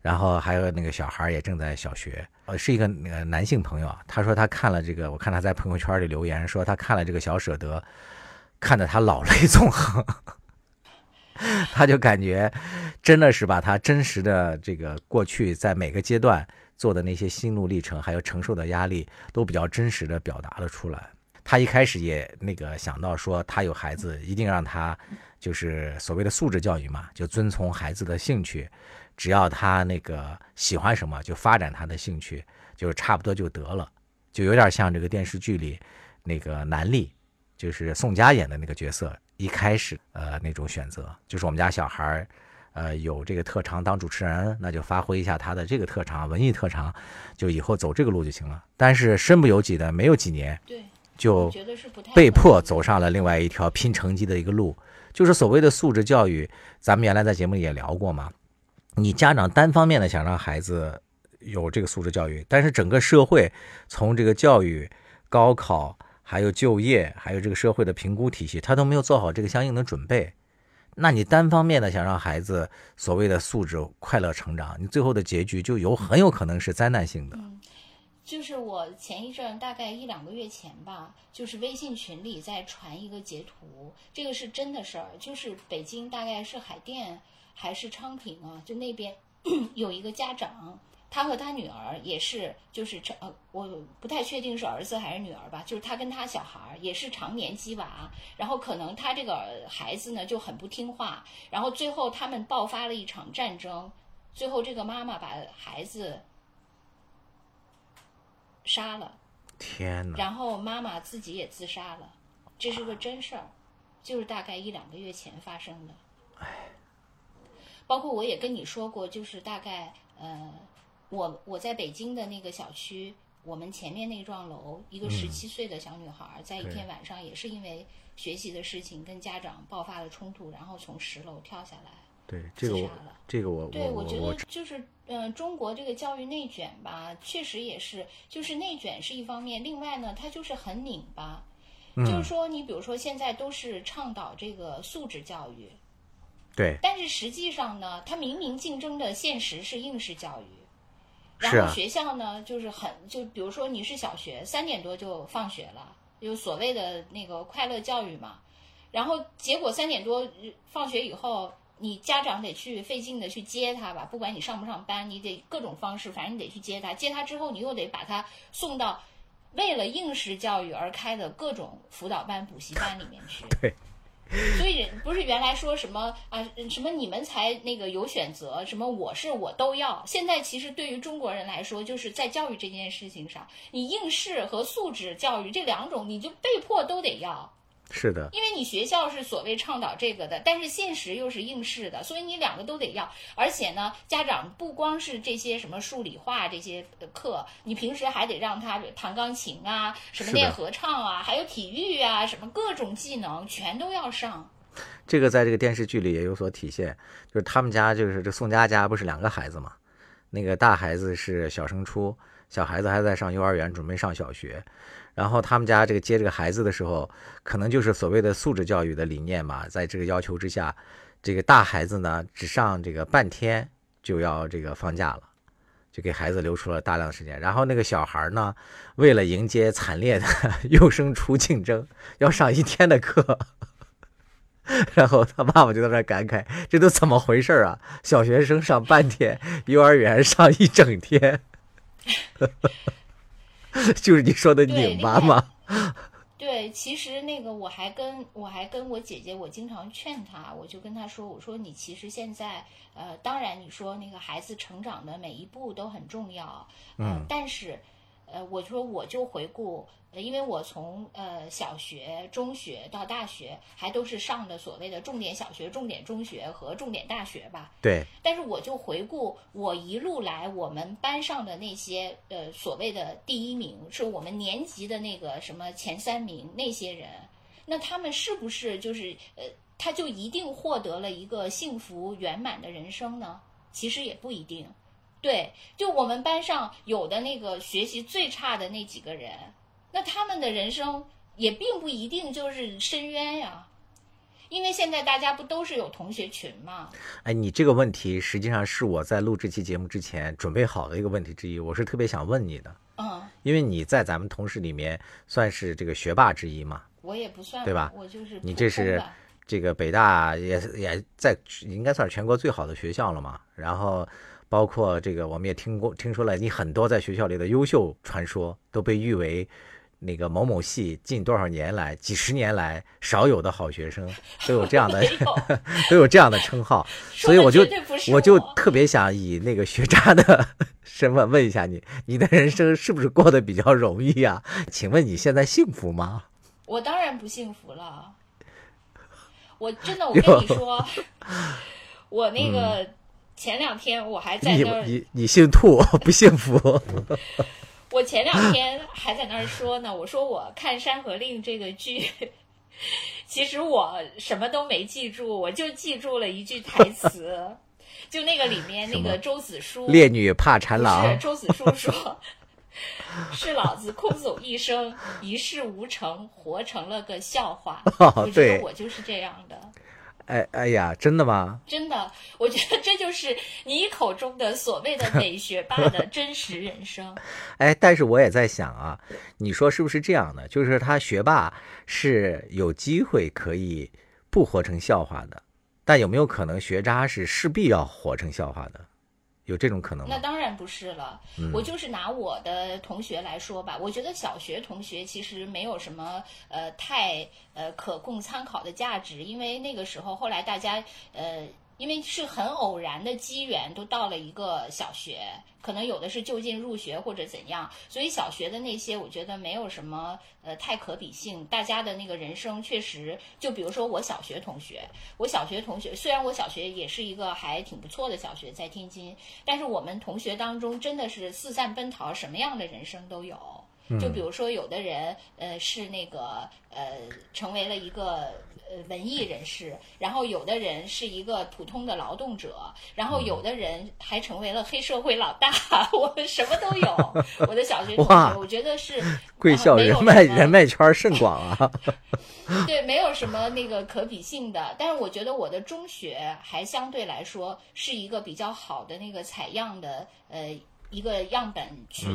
然后还有那个小孩也正在小学，呃，是一个那个男性朋友啊。他说他看了这个，我看他在朋友圈里留言说他看了这个小舍得，看得他老泪纵横。他就感觉真的是把他真实的这个过去在每个阶段。做的那些心路历程，还有承受的压力，都比较真实的表达了出来。他一开始也那个想到说，他有孩子，一定让他就是所谓的素质教育嘛，就遵从孩子的兴趣，只要他那个喜欢什么，就发展他的兴趣，就差不多就得了，就有点像这个电视剧里那个南俪，就是宋佳演的那个角色，一开始呃那种选择，就是我们家小孩儿。呃有这个特长当主持人，那就发挥一下他的这个特长，文艺特长，就以后走这个路就行了。但是身不由己的，没有几年对，就被迫走上了另外一条拼成绩的一个路，就是所谓的素质教育。咱们原来在节目里也聊过嘛，你家长单方面的想让孩子有这个素质教育，但是整个社会从这个教育、高考，还有就业，还有这个社会的评估体系，他都没有做好这个相应的准备。那你单方面的想让孩子所谓的素质快乐成长，你最后的结局就有很有可能是灾难性的。就是我前一阵大概一两个月前吧，就是微信群里在传一个截图，这个是真的事儿，就是北京大概是海淀还是昌平啊，就那边 有一个家长。他和他女儿也是，就是成呃，我不太确定是儿子还是女儿吧，就是他跟他小孩儿也是常年鸡娃，然后可能他这个孩子呢就很不听话，然后最后他们爆发了一场战争，最后这个妈妈把孩子杀了，天哪！然后妈妈自己也自杀了，这是个真事儿，就是大概一两个月前发生的。包括我也跟你说过，就是大概呃，我我在北京的那个小区，我们前面那幢楼，一个十七岁的小女孩儿，在一天晚上也是因为学习的事情跟家长爆发了冲突，然后从十楼跳下来。对这个这个我对，我觉得就是，呃，中国这个教育内卷吧，确实也是，就是内卷是一方面，另外呢，它就是很拧巴。嗯就是说，你比如说现在都是倡导这个素质教育，对。但是实际上呢，它明明竞争的现实是应试教育，然后学校呢就是很就比如说你是小学三点多就放学了，有所谓的那个快乐教育嘛，然后结果三点多呃放学以后，你家长得去费劲的去接他吧，不管你上不上班，你得各种方式，反正你得去接他，接他之后你又得把他送到为了应试教育而开的各种辅导班、补习班里面去。对。所以不是原来说什么啊什么你们才那个有选择，什么我是我都要。现在其实对于中国人来说，就是在教育这件事情上，你应试和素质教育这两种，你就被迫都得要。是的，因为你学校是所谓倡导这个的，但是现实又是应试的，所以你两个都得要。而且呢，家长不光是这些什么数理化这些的课，你平时还得让他弹钢琴啊，什么练合唱啊，还有体育啊，什么各种技能全都要上。这个在这个电视剧里也有所体现，就是他们家就是这宋佳家不是两个孩子嘛，那个大孩子是小升初，小孩子还在上幼儿园，准备上小学。然后他们家这个接这个孩子的时候，可能就是所谓的素质教育的理念嘛，在这个要求之下，这个大孩子呢只上这个半天就要这个放假了。就给孩子留出了大量的时间，然后那个小孩呢，为了迎接惨烈的幼升初竞争，要上一天的课，然后他爸爸就在那感慨：“这都怎么回事啊？小学生上半天，幼儿园上一整天，就是你说的对拧巴嘛。对，其实那个我还跟我还跟我姐姐，我经常劝她，我就跟她说，我说你其实现在，呃，当然你说那个孩子成长的每一步都很重要，呃、嗯但是，呃，我说我就回顾，呃因为我从呃小学、中学到大学，还都是上的所谓的重点小学、重点中学和重点大学吧，对，但是我就回顾我一路来我们班上的那些呃所谓的第一名，是我们年级的那个什么前三名那些人，那他们是不是就是呃他就一定获得了一个幸福圆满的人生呢？其实也不一定。对，就我们班上有的那个学习最差的那几个人，那他们的人生也并不一定就是深渊呀。因为现在大家不都是有同学群吗？哎，你这个问题实际上是我在录这期节目之前准备好的一个问题之一，我是特别想问你的，嗯，因为你在咱们同事里面算是这个学霸之一嘛，我也不算对吧我就是你这是这个北大也也在应该算是全国最好的学校了嘛。然后包括这个我们也听过听说了你很多在学校里的优秀传说，都被誉为那个某某系近多少年来几十年来少有的好学生，都有这样的 有都有这样的称号。所以我就我就特别想以那个学渣的 身份问一下你，你的人生是不是过得比较容易啊、请问你现在幸福吗？我当然不幸福了。我真的，我跟你说，我那个前两天我还在你那儿，你你姓兔不幸福？我前两天还在那儿说呢，我说我看《山河令》这个剧，其实我什么都没记住，我就记住了一句台词，就那个里面那个周子舒烈女怕缠不是郎，周子舒说。是老子空走一生，一事无成，活成了个笑话。哦我觉对得我就是这样的。哎哎呀，真的吗？真的，我觉得这就是你口中的所谓的美学霸的真实人生。哎，但是我也在想啊，你说是不是这样的？就是他学霸是有机会可以不活成笑话的，但有没有可能学渣是势必要活成笑话的？有这种可能吗？那当然不是了，嗯我就是拿我的同学来说吧，我觉得小学同学其实没有什么呃太呃可供参考的价值，因为那个时候后来大家呃。因为是很偶然的机缘，都到了一个小学，可能有的是就近入学或者怎样，所以小学的那些我觉得没有什么呃太可比性。大家的那个人生确实，就比如说我小学同学，我小学同学虽然我小学也是一个还挺不错的小学，在天津，但是我们同学当中真的是四散奔逃，什么样的人生都有。就比如说，有的人呃是那个呃成为了一个呃文艺人士，然后有的人是一个普通的劳动者，然后有的人还成为了黑社会老大，我们什么都有。我的小学同学，我觉得是贵校人脉人脉圈甚广啊！对，没有什么那个可比性的。但是我觉得我的中学还相对来说是一个比较好的那个采样的呃。一个样本群，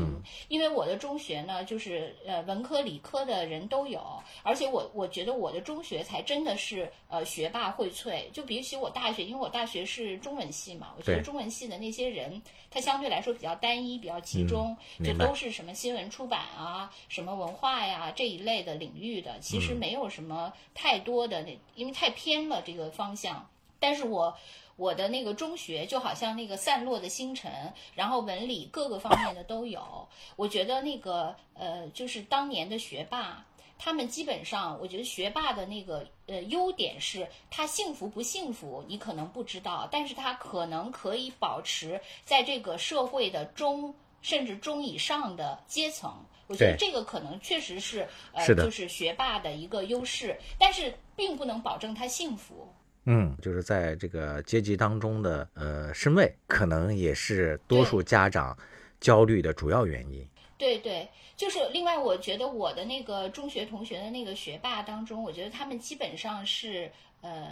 因为我的中学呢，就是呃文科理科的人都有，而且我我觉得我的中学才真的是呃学霸荟萃，就比起我大学，因为我大学是中文系嘛，我觉得中文系的那些人，他相对来说比较单一，比较集中，就都是什么新闻出版啊、什么文化呀这一类的领域的，其实没有什么太多的那，因为太偏了这个方向。但是我我的那个中学就好像那个散落的星辰，然后文理各个方面的都有。我觉得那个呃，就是当年的学霸。他们基本上，我觉得学霸的那个呃优点是，他幸福不幸福，你可能不知道，但是他可能可以保持在这个社会的中甚至中以上的阶层。我觉得这个可能确实是呃，是就是学霸的一个优势，但是并不能保证他幸福。嗯，就是在这个阶级当中的呃身位，可能也是多数家长焦虑的主要原因。对对，就是另外，我觉得我的那个中学同学的那个学霸当中，我觉得他们基本上是呃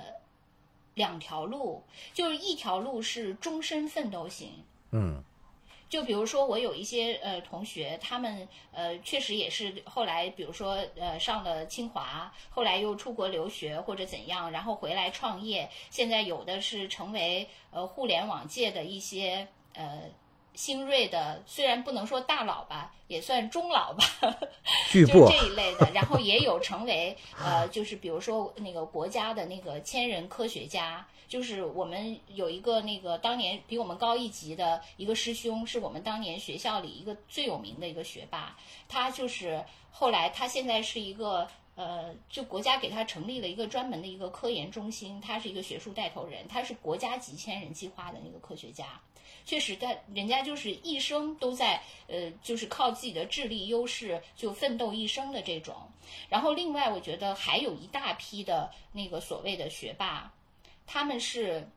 两条路，就是一条路是终身奋斗型，嗯，就比如说，我有一些呃同学，他们呃确实也是后来，比如说呃上了清华，后来又出国留学或者怎样，然后回来创业。现在有的是成为呃互联网界的一些呃新锐的，虽然不能说大佬吧，也算中老吧，巨就是这一类的。然后也有成为呃，就是比如说那个国家的那个千人科学家。就是我们有一个那个当年比我们高一级的一个师兄，是我们当年学校里一个最有名的一个学霸。他就是后来他现在是一个呃，就国家给他成立了一个专门的一个科研中心，他是一个学术带头人，他是国家级千人计划的那个科学家。确实，但人家就是一生都在呃，就是靠自己的智力优势就奋斗一生的这种。然后另外，我觉得还有一大批的那个所谓的学霸，他们是，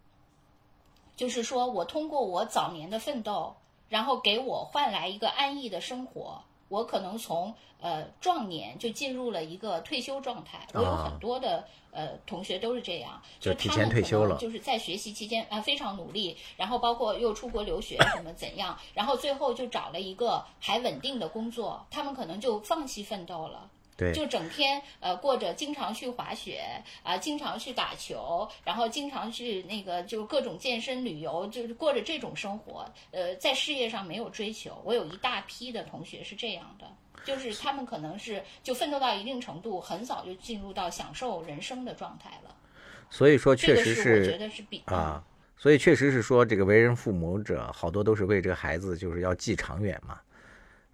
就是说我通过我早年的奋斗，然后给我换来一个安逸的生活。我可能从呃壮年就进入了一个退休状态。我有啊很多的呃同学都是这样，就提前退休了能就是在学习期间啊、非常努力，然后包括又出国留学什么怎样，然后最后就找了一个还稳定的工作，他们可能就放弃奋斗了。对，就整天呃过着经常去滑雪啊、经常去打球，然后经常去那个就是各种健身旅游，就是过着这种生活。呃，在事业上没有追求。我有一大批的同学是这样的，就是他们可能是就奋斗到一定程度，很早就进入到享受人生的状态了。所以说确这个实是我觉得是比啊，所以确实是说这个为人父母者，好多都是为这个孩子就是要计长远嘛。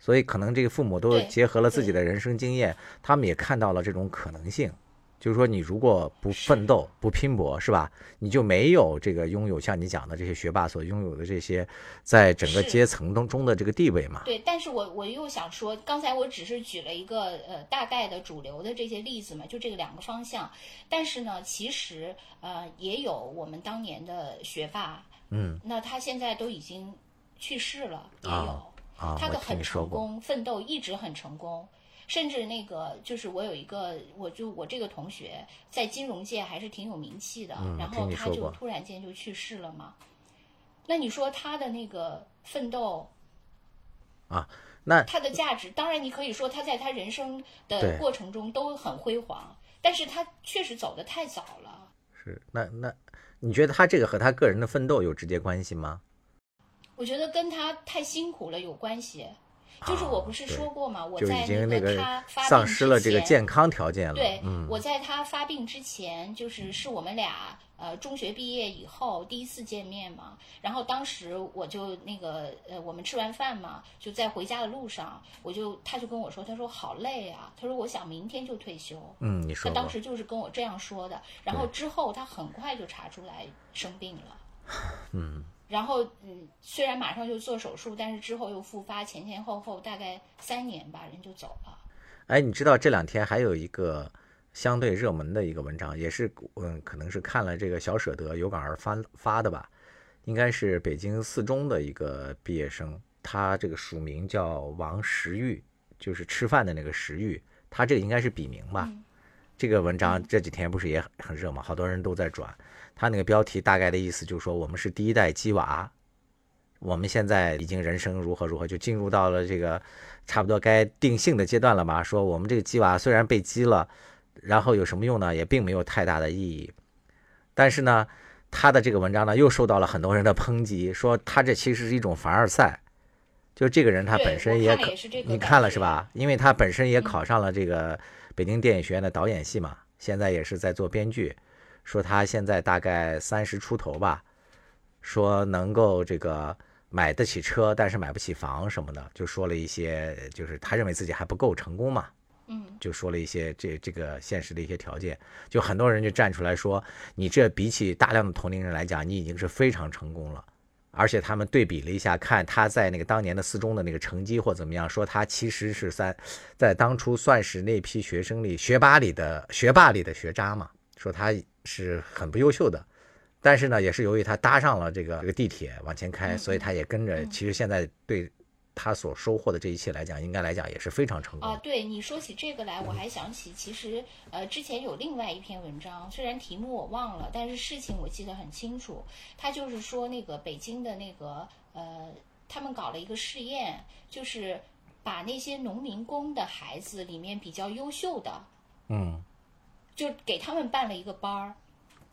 所以可能这个父母都结合了自己的人生经验，他们也看到了这种可能性。就是说，你如果不奋斗、不拼搏，是吧？你就没有这个拥有像你讲的这些学霸所拥有的这些在整个阶层当中的这个地位嘛。对，但是我我又想说，刚才我只是举了一个呃大概的主流的这些例子嘛，就这个两个方向。但是呢，其实呃也有我们当年的学霸，嗯，那他现在都已经去世了，也有。啊啊，他的很成功，奋斗一直很成功，甚至那个就是我有一个，我就我这个同学在金融界还是挺有名气的，嗯然后他就突然间就去世了嘛。那你说他的那个奋斗啊，那他的价值，当然你可以说他在他人生的过程中都很辉煌，但是他确实走的太早了。是那那，你觉得他这个和他个人的奋斗有直接关系吗？我觉得跟他太辛苦了有关系。就是我不是说过吗？我在经那个他发病丧失了之前这个健康条件了。对，嗯，我在他发病之前，就是是我们俩呃中学毕业以后第一次见面嘛。然后当时我就那个呃，我们吃完饭嘛，就在回家的路上，我就他就跟我说，他说好累啊，他说我想明天就退休。嗯，你说他当时就是跟我这样说的，然后之后他很快就查出来生病了，嗯，然后嗯，虽然马上就做手术，但是之后又复发，前前后后大概三年吧，人就走了。哎，你知道这两天还有一个相对热门的一个文章，也是嗯，可能是看了这个小舍得有感而发发的吧，应该是北京四中的一个毕业生，他这个署名叫王石玉，就是吃饭的那个石玉，他这个应该是笔名吧。嗯这个文章这几天不是也很很热嘛，好多人都在转。他那个标题大概的意思就是说，我们是第一代鸡娃，我们现在已经人生如何如何，就进入到了这个差不多该定性的阶段了吧？说我们这个鸡娃虽然被鸡了，然后有什么用呢？也并没有太大的意义。但是呢，他的这个文章呢又受到了很多人的抨击，说他这其实是一种凡尔赛。就这个人他本身也考你看了是吧？因为他本身也嗯考上了这个北京电影学院的导演系嘛，现在也是在做编剧。说他现在大概三十出头吧，说能够这个买得起车，但是买不起房什么的，就说了一些，就是他认为自己还不够成功嘛，嗯，就说了一些这这个现实的一些条件，就很多人就站出来说，你这比起大量的同龄人来讲，你已经是非常成功了。而且他们对比了一下，看他在那个当年的四中的那个成绩或怎么样，说他其实是三在当初算是那批学生里学霸里的学霸里的学渣嘛，说他是很不优秀的。但是呢，也是由于他搭上了这个这个地铁往前开，嗯所以他也跟着。嗯其实现在对他所收获的这一切来讲，应该来讲也是非常成功啊，。对你说起这个来，我还想起，其实呃，之前有另外一篇文章，虽然题目我忘了，但是事情我记得很清楚。他就是说那个北京的那个呃，他们搞了一个试验，就是把那些农民工的孩子里面比较优秀的，嗯，就给他们办了一个班儿，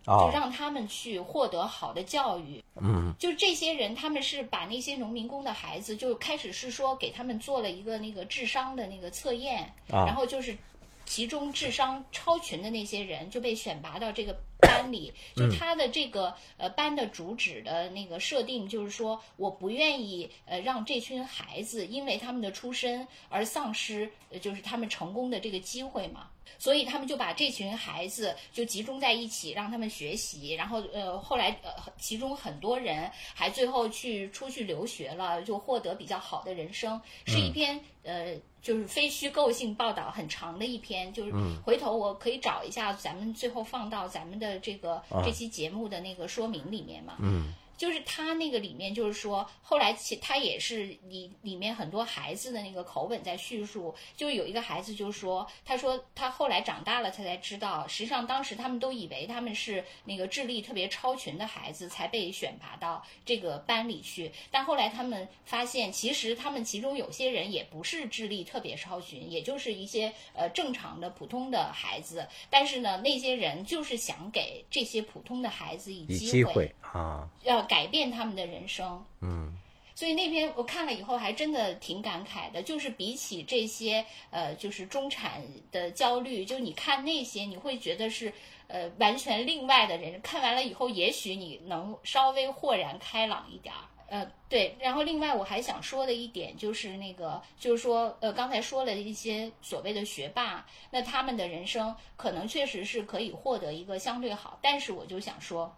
就哦，让他们去获得好的教育。嗯，就这些人，他们是把那些农民工的孩子，就开始是说给他们做了一个那个智商的那个测验，啊然后就是其中智商超群的那些人就被选拔到这个班里。就他的这个呃班的主旨的那个设定，就是说我不愿意呃让这群孩子因为他们的出身而丧失呃就是他们成功的这个机会嘛。所以他们就把这群孩子就集中在一起，让他们学习，然后呃，后来呃，其中很多人还最后去出去留学了，就获得比较好的人生，是一篇、呃，就是非虚构性报道，很长的一篇，就是回头我可以找一下，咱们最后放到咱们的这个、这期节目的那个说明里面嘛。嗯就是他那个里面，就是说，后来其他也是里里面很多孩子的那个口吻在叙述，就有一个孩子就说，他说他后来长大了，他才知道，实际上当时他们都以为他们是那个智力特别超群的孩子才被选拔到这个班里去，但后来他们发现，其实他们其中有些人也不是智力特别超群，也就是一些呃正常的普通的孩子，但是呢，那些人就是想给这些普通的孩子以机会啊，要改变他们的人生。嗯所以那篇我看了以后，还真的挺感慨的。就是比起这些呃，就是中产的焦虑，就你看那些，你会觉得是呃完全另外的人。看完了以后，也许你能稍微豁然开朗一点儿。呃，对，然后另外我还想说的一点就是那个，就是说，呃，刚才说了一些所谓的学霸，那他们的人生可能确实是可以获得一个相对好，但是我就想说，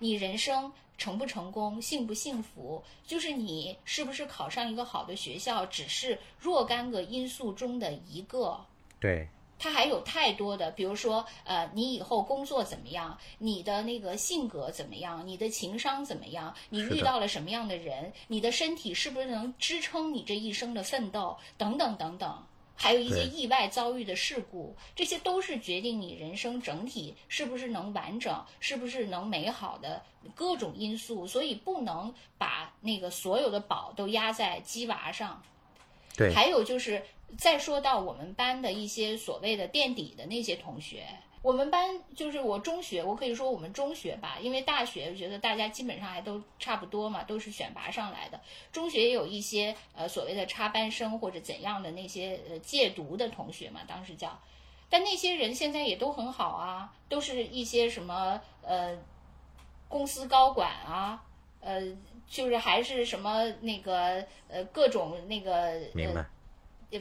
你人生成不成功，幸不幸福，就是你是不是考上一个好的学校，只是若干个因素中的一个。对，它还有太多的，比如说，呃，你以后工作怎么样？你的那个性格怎么样？你的情商怎么样？你遇到了什么样的人？你的身体是不是能支撑你这一生的奋斗？等等等等。还有一些意外遭遇的事故，这些都是决定你人生整体是不是能完整，是不是能美好的各种因素，所以不能把那个所有的宝都压在鸡娃上。对，还有就是，再说到我们班的一些所谓的垫底的那些同学，我们班就是我中学，我可以说我们中学吧，因为大学我觉得大家基本上还都差不多嘛，都是选拔上来的。中学也有一些呃所谓的插班生或者怎样的那些呃借读的同学嘛，当时叫。但那些人现在也都很好啊，都是一些什么呃公司高管啊，呃，就是还是什么那个呃各种那个明白。呃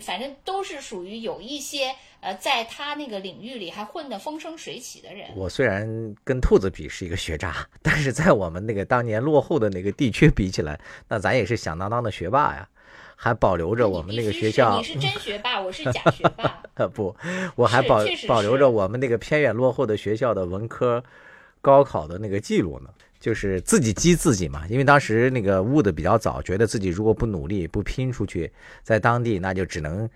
反正都是属于有一些呃，在他那个领域里还混得风生水起的人。我虽然跟兔子比是一个学渣，但是在我们那个当年落后的那个地区比起来，那咱也是响当当的学霸呀，还保留着我们那个学校你。是真学霸，我是假学霸。呃不，我还保保留着我们那个偏远落后的学校的文科高考的那个记录呢。就是自己激自己嘛，因为当时那个悟的比较早，觉得自己如果不努力、不拼出去，在当地那就只能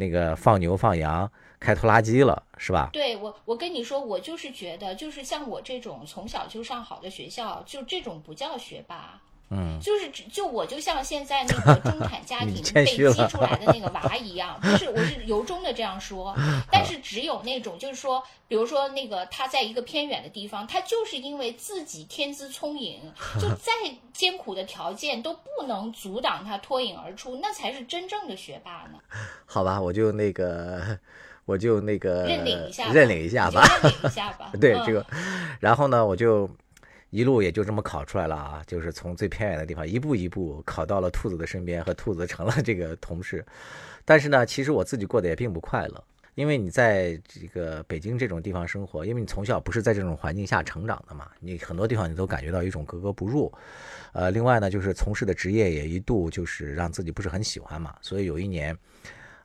那个放牛放羊、开拖拉机了，是吧？对我，我跟你说，我就是觉得，就是像我这种从小就上好的学校，就这种不叫学霸。嗯，就是只就我就像现在那个中产家 庭被激出来的那个娃一样，不是，我是由衷的这样说。但是只有那种，就是说，比如说那个他在一个偏远的地方，他就是因为自己天资聪颖，就再艰苦的条件都不能阻挡他脱颖而出，那才是真正的学霸呢。好吧，我就那个，我就那个认领一下吧，认领一下吧。认领一下吧。对嗯这个，然后呢，我就一路也就这么考出来了啊，就是从最偏远的地方一步一步考到了兔子的身边，和兔子成了这个同事。但是呢，其实我自己过得也并不快乐，因为你在这个北京这种地方生活，因为你从小不是在这种环境下成长的嘛，你很多地方你都感觉到一种格格不入。呃，另外呢，就是从事的职业也一度就是让自己不是很喜欢嘛，所以有一年，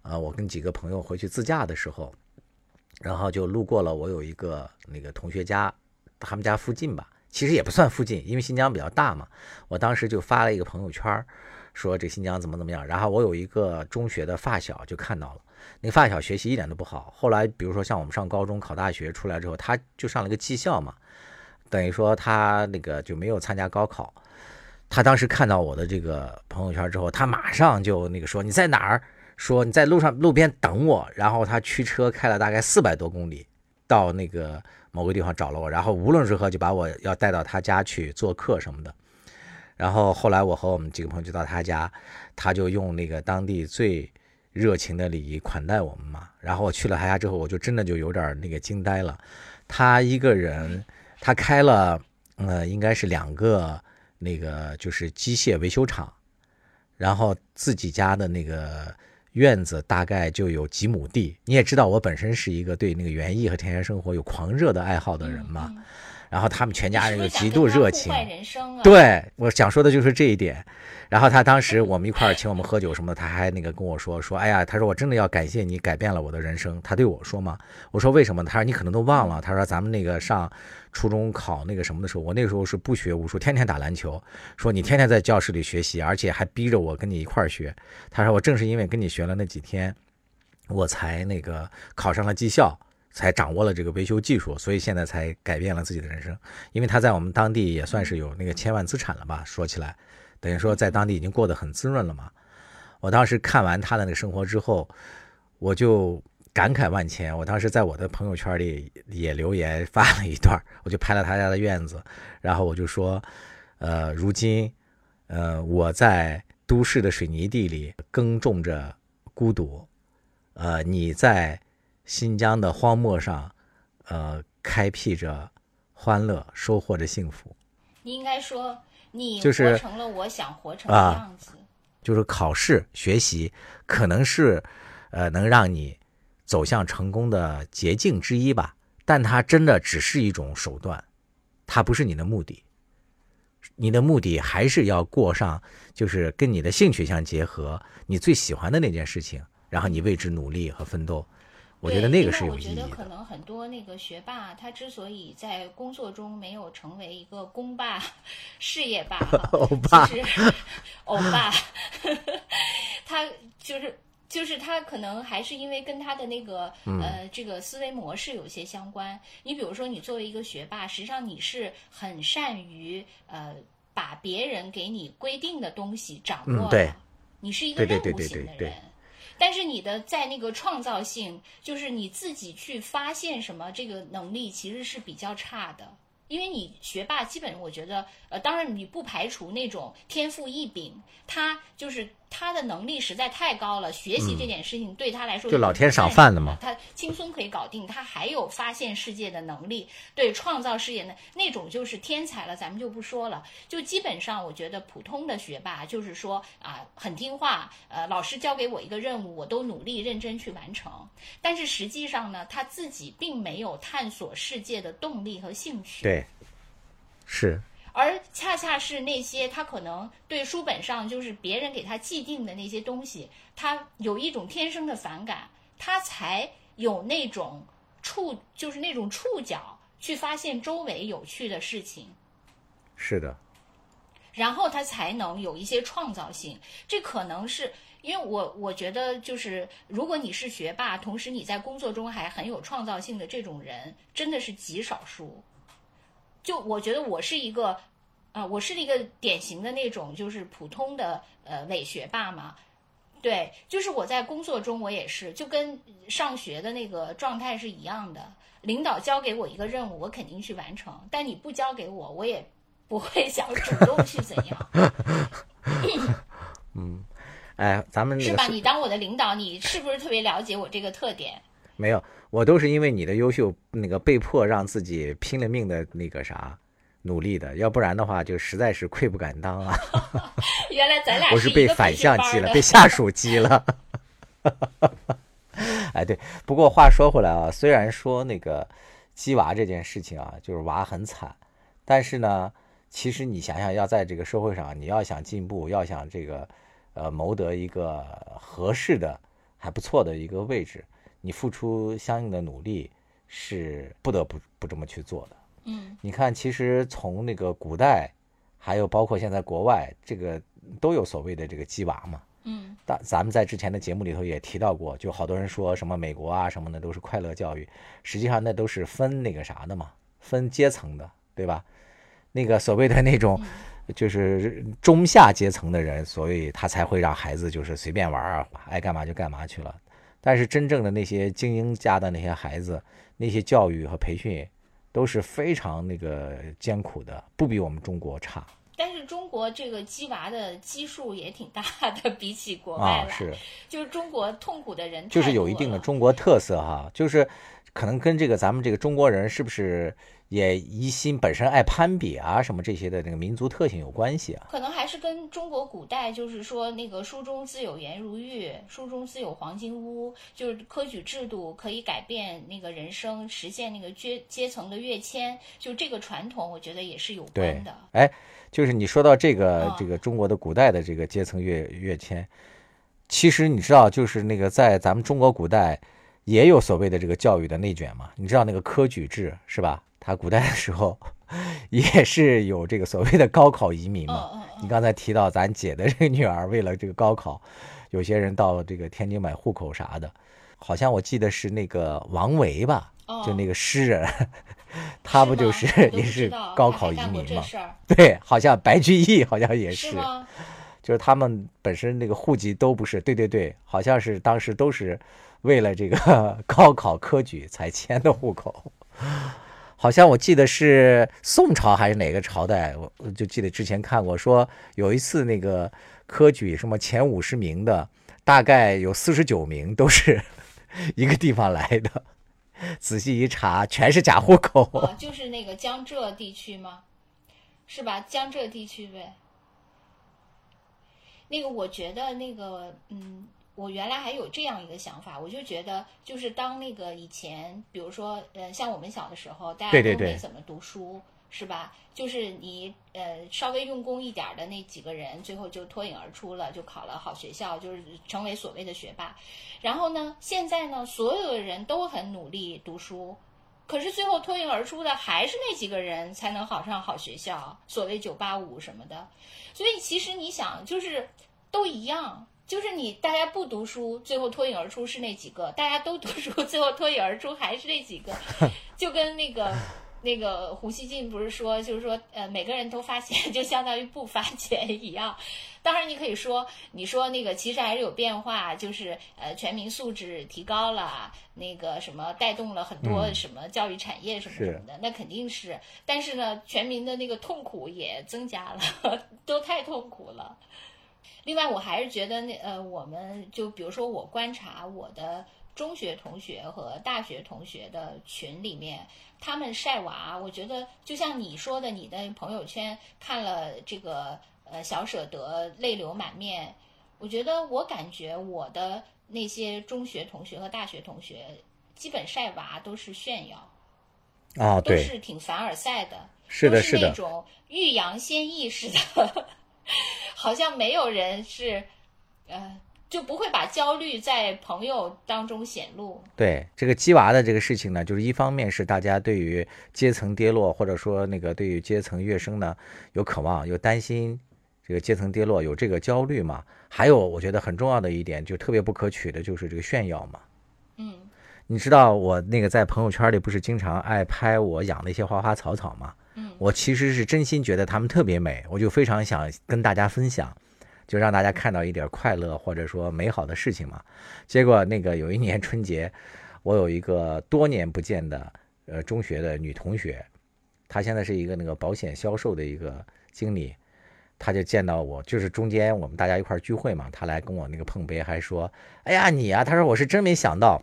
呃，我跟几个朋友回去自驾的时候，然后就路过了我有一个那个同学家，他们家附近吧，其实也不算附近，因为新疆比较大嘛。我当时就发了一个朋友圈，说这新疆怎么怎么样。然后我有一个中学的发小就看到了，那个发小学习一点都不好。后来比如说像我们上高中、考大学出来之后，他就上了个技校嘛，等于说他那个就没有参加高考。他当时看到我的这个朋友圈之后，他马上就那个说你在哪儿？说你在路上路边等我，然后他驱车开了大概四百多公里，到那个某个地方找了我，然后无论如何就把我要带到他家去做客什么的。然后后来我和我们几个朋友就到他家，他就用那个当地最热情的礼仪款待我们嘛。然后我去了他家之后，我就真的就有点那个惊呆了。他一个人，他开了呃应该是两个那个就是机械维修厂，然后自己家的那个院子大概就有几亩地。你也知道，我本身是一个对那个园艺和田园生活有狂热的爱好的人嘛。嗯然后他们全家人就你是不是想极度热情，对我想说的就是这一点。然后他当时我们一块儿请我们喝酒什么的，他还那个跟我说说，哎呀，他说我真的要感谢你改变了我的人生。他对我说嘛，我说为什么？他说你可能都忘了，他说咱们那个上初中考那个什么的时候，我那个时候是不学无术，天天打篮球。说你天天在教室里学习，而且还逼着我跟你一块儿学。他说我正是因为跟你学了那几天，我才那个考上了技校。才掌握了这个维修技术，所以现在才改变了自己的人生。因为他在我们当地也算是有那个千万资产了吧？说起来，等于说在当地已经过得很滋润了嘛。我当时看完他的那个生活之后，我就感慨万千。我当时在我的朋友圈里也留言发了一段，我就拍了他家的院子，然后我就说，呃，如今，呃，我在都市的水泥地里耕种着孤独，呃，你在。新疆的荒漠上，呃，开辟着欢乐，收获着幸福。你应该说，你就是活成了我想活成的啊样子。就是考试学习可能是，呃，能让你走向成功的捷径之一吧，但它真的只是一种手段，它不是你的目的。你的目的还是要过上，就是跟你的兴趣相结合，你最喜欢的那件事情，然后你为之努力和奋斗。我觉得那个是有意义对因为我觉得可。能很多那个学霸，他之所以在工作中没有成为一个公霸、事业霸，欧巴其实欧巴，他就是。就是他可能还是因为跟他的那个、嗯呃这个思维模式有些相关。你比如说，你作为一个学霸，实际上你是很善于呃把别人给你规定的东西掌握了，嗯对你是一个对对任务对对对对型的人。但是你的在那个创造性，就是你自己去发现什么，这个能力其实是比较差的。因为你学霸基本我觉得，呃，当然你不排除那种天赋异禀，他就是他的能力实在太高了，学习这件事情对他来说嗯就老天赏饭的嘛他轻松可以搞定，他还有发现世界的能力，对创造事业的那种就是天才了，咱们就不说了。就基本上，我觉得普通的学霸就是说啊，很听话，呃，老师交给我一个任务，我都努力认真去完成。但是实际上呢，他自己并没有探索世界的动力和兴趣。对，是而恰恰是那些他可能对书本上就是别人给他既定的那些东西，他有一种天生的反感，他才有那种触，就是那种触角去发现周围有趣的事情。是的，然后他才能有一些创造性。这可能是因为我我觉得，就是如果你是学霸，同时你在工作中还很有创造性的这种人，真的是极少数。就我觉得我是一个，啊、我是一个典型的那种就是普通的呃伪学霸嘛。对，就是我在工作中我也是，就跟上学的那个状态是一样的。领导交给我一个任务，我肯定去完成，但你不交给我，我也不会想主动去怎样，嗯哎，咱们那个是吧？你当我的领导，你是不是特别了解我这个特点？没有，我都是因为你的优秀，那个被迫让自己拼了命的那个啥努力的，要不然的话就实在是愧不敢当啊！原来咱俩我是被反向激了，被下属激了。哎，对，不过话说回来啊，虽然说那个鸡娃这件事情啊，就是娃很惨，但是呢，其实你想想，要在这个社会上，你要想进步，要想这个呃谋得一个合适的、还不错的一个位置，你付出相应的努力是不得不不这么去做的。嗯你看，其实从那个古代，还有包括现在国外，这个都有所谓的这个鸡娃嘛。嗯但咱们在之前的节目里头也提到过，就好多人说什么美国啊什么的都是快乐教育，实际上那都是分那个啥的嘛，分阶层的，对吧？那个所谓的那种 就是中下阶层的人，所以他才会让孩子就是随便玩啊，爱干嘛就干嘛去了。但是真正的那些精英家的那些孩子，那些教育和培训都是非常那个艰苦的，不比我们中国差但是中国这个鸡娃的基数也挺大的，比起国外来，。啊是。就是中国痛苦的人就是有一定的中国特色哈，就是可能跟这个咱们这个中国人是不是也疑心本身爱攀比啊什么这些的那个民族特性有关系啊？可能还是跟中国古代，就是说那个书中自有颜如玉，书中自有黄金屋，就是科举制度可以改变那个人生，实现那个阶阶层的跃迁，就这个传统，我觉得也是有关的。，哎，就是你说到这个嗯这个中国的古代的这个阶层跃跃迁，其实你知道，就是那个在咱们中国古代也有所谓的这个教育的内卷嘛？你知道那个科举制是吧？他古代的时候也是有这个所谓的高考移民嘛。你刚才提到咱姐的这个女儿为了这个高考，有些人到这个天津买户口啥的，好像我记得是那个王维吧，哦就那个诗人，他不就是也是高考移民嘛？这事儿对，好像白居易好像也是，就是他们本身那个户籍都不是，对对对，好像是当时都是为了这个 高考科举才迁的户口。好像我记得是宋朝还是哪个朝代，我就记得之前看过，说有一次那个科举什么前五十名的，大概有四十九名都是 一个地方来的，仔细一查，全是假户口。就是那个江浙地区吗？是吧？江浙地区呗。那个，我觉得那个，嗯，我原来还有这样一个想法，我就觉得，就是当那个以前，比如说，呃，像我们小的时候，大家都没怎么读书，是吧？就是你呃稍微用功一点的那几个人，最后就脱颖而出了，就考了好学校，就是成为所谓的学霸。然后呢，现在呢，所有的人都很努力读书，可是最后脱颖而出的还是那几个人才能考上好学校，所谓九八五什么的。所以其实你想，就是都一样。就是你，大家不读书，最后脱颖而出是那几个；大家都读书，最后脱颖而出还是那几个。就跟那个那个胡锡进不是说，就是说，呃，每个人都发钱，就相当于不发钱一样。当然，你可以说，你说那个其实还是有变化，就是呃，全民素质提高了，那个什么带动了很多什么教育产业什么什么的，那肯定是。但是呢，全民的那个痛苦也增加了，都太痛苦了。另外，我还是觉得那呃，我们就比如说我观察我的中学同学和大学同学的群里面，他们晒娃，我觉得就像你说的，你的朋友圈看了这个呃小舍得泪流满面，我觉得我感觉我的那些中学同学和大学同学，基本晒娃都是炫耀，啊，都，是挺凡尔赛的，是的，都是的，那种欲扬先抑似的，好像没有人是，呃，就不会把焦虑在朋友当中显露。对这个鸡娃的这个事情呢，就是一方面是大家对于阶层跌落，或者说那个对于阶层跃升呢有渴望，有担心这个阶层跌落，有这个焦虑嘛。还有我觉得很重要的一点，就特别不可取的就是这个炫耀嘛。嗯你知道我那个在朋友圈里不是经常爱拍我养的一些花花草草吗？我其实是真心觉得她们特别美，我就非常想跟大家分享，就让大家看到一点快乐或者说美好的事情嘛。结果那个有一年春节，我有一个多年不见的呃中学的女同学，她现在是一个那个保险销售的一个经理，她就见到我，就是中间我们大家一块聚会嘛，她来跟我那个碰杯，还说：“哎呀你呀、她说我是真没想到。”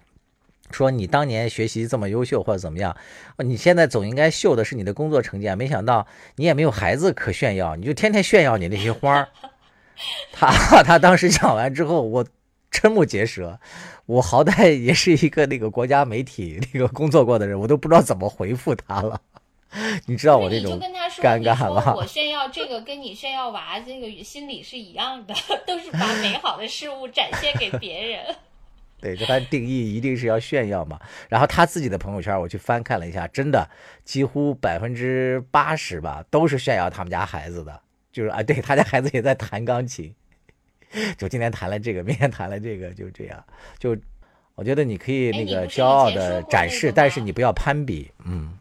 说你当年学习这么优秀或者怎么样，呃你现在总应该秀的是你的工作成绩啊！没想到你也没有孩子可炫耀，你就天天炫耀你那些花儿。他 他当时讲完之后，我瞠目结舌。我好歹也是一个那个国家媒体那个工作过的人，我都不知道怎么回复他了。你知道我那种尴尬吧我炫耀这个跟你炫耀娃这个心理是一样的，都是把美好的事物展现给别人。对，这他定义一定是要炫耀嘛。然后他自己的朋友圈，我去翻看了一下，真的几乎百分之八十吧，都是炫耀他们家孩子的。就是啊，对他家孩子也在弹钢琴，就今天弹了这个，明天弹了这个，就这样。就我觉得你可以哎那个骄傲的展示，但是你不要攀比。嗯，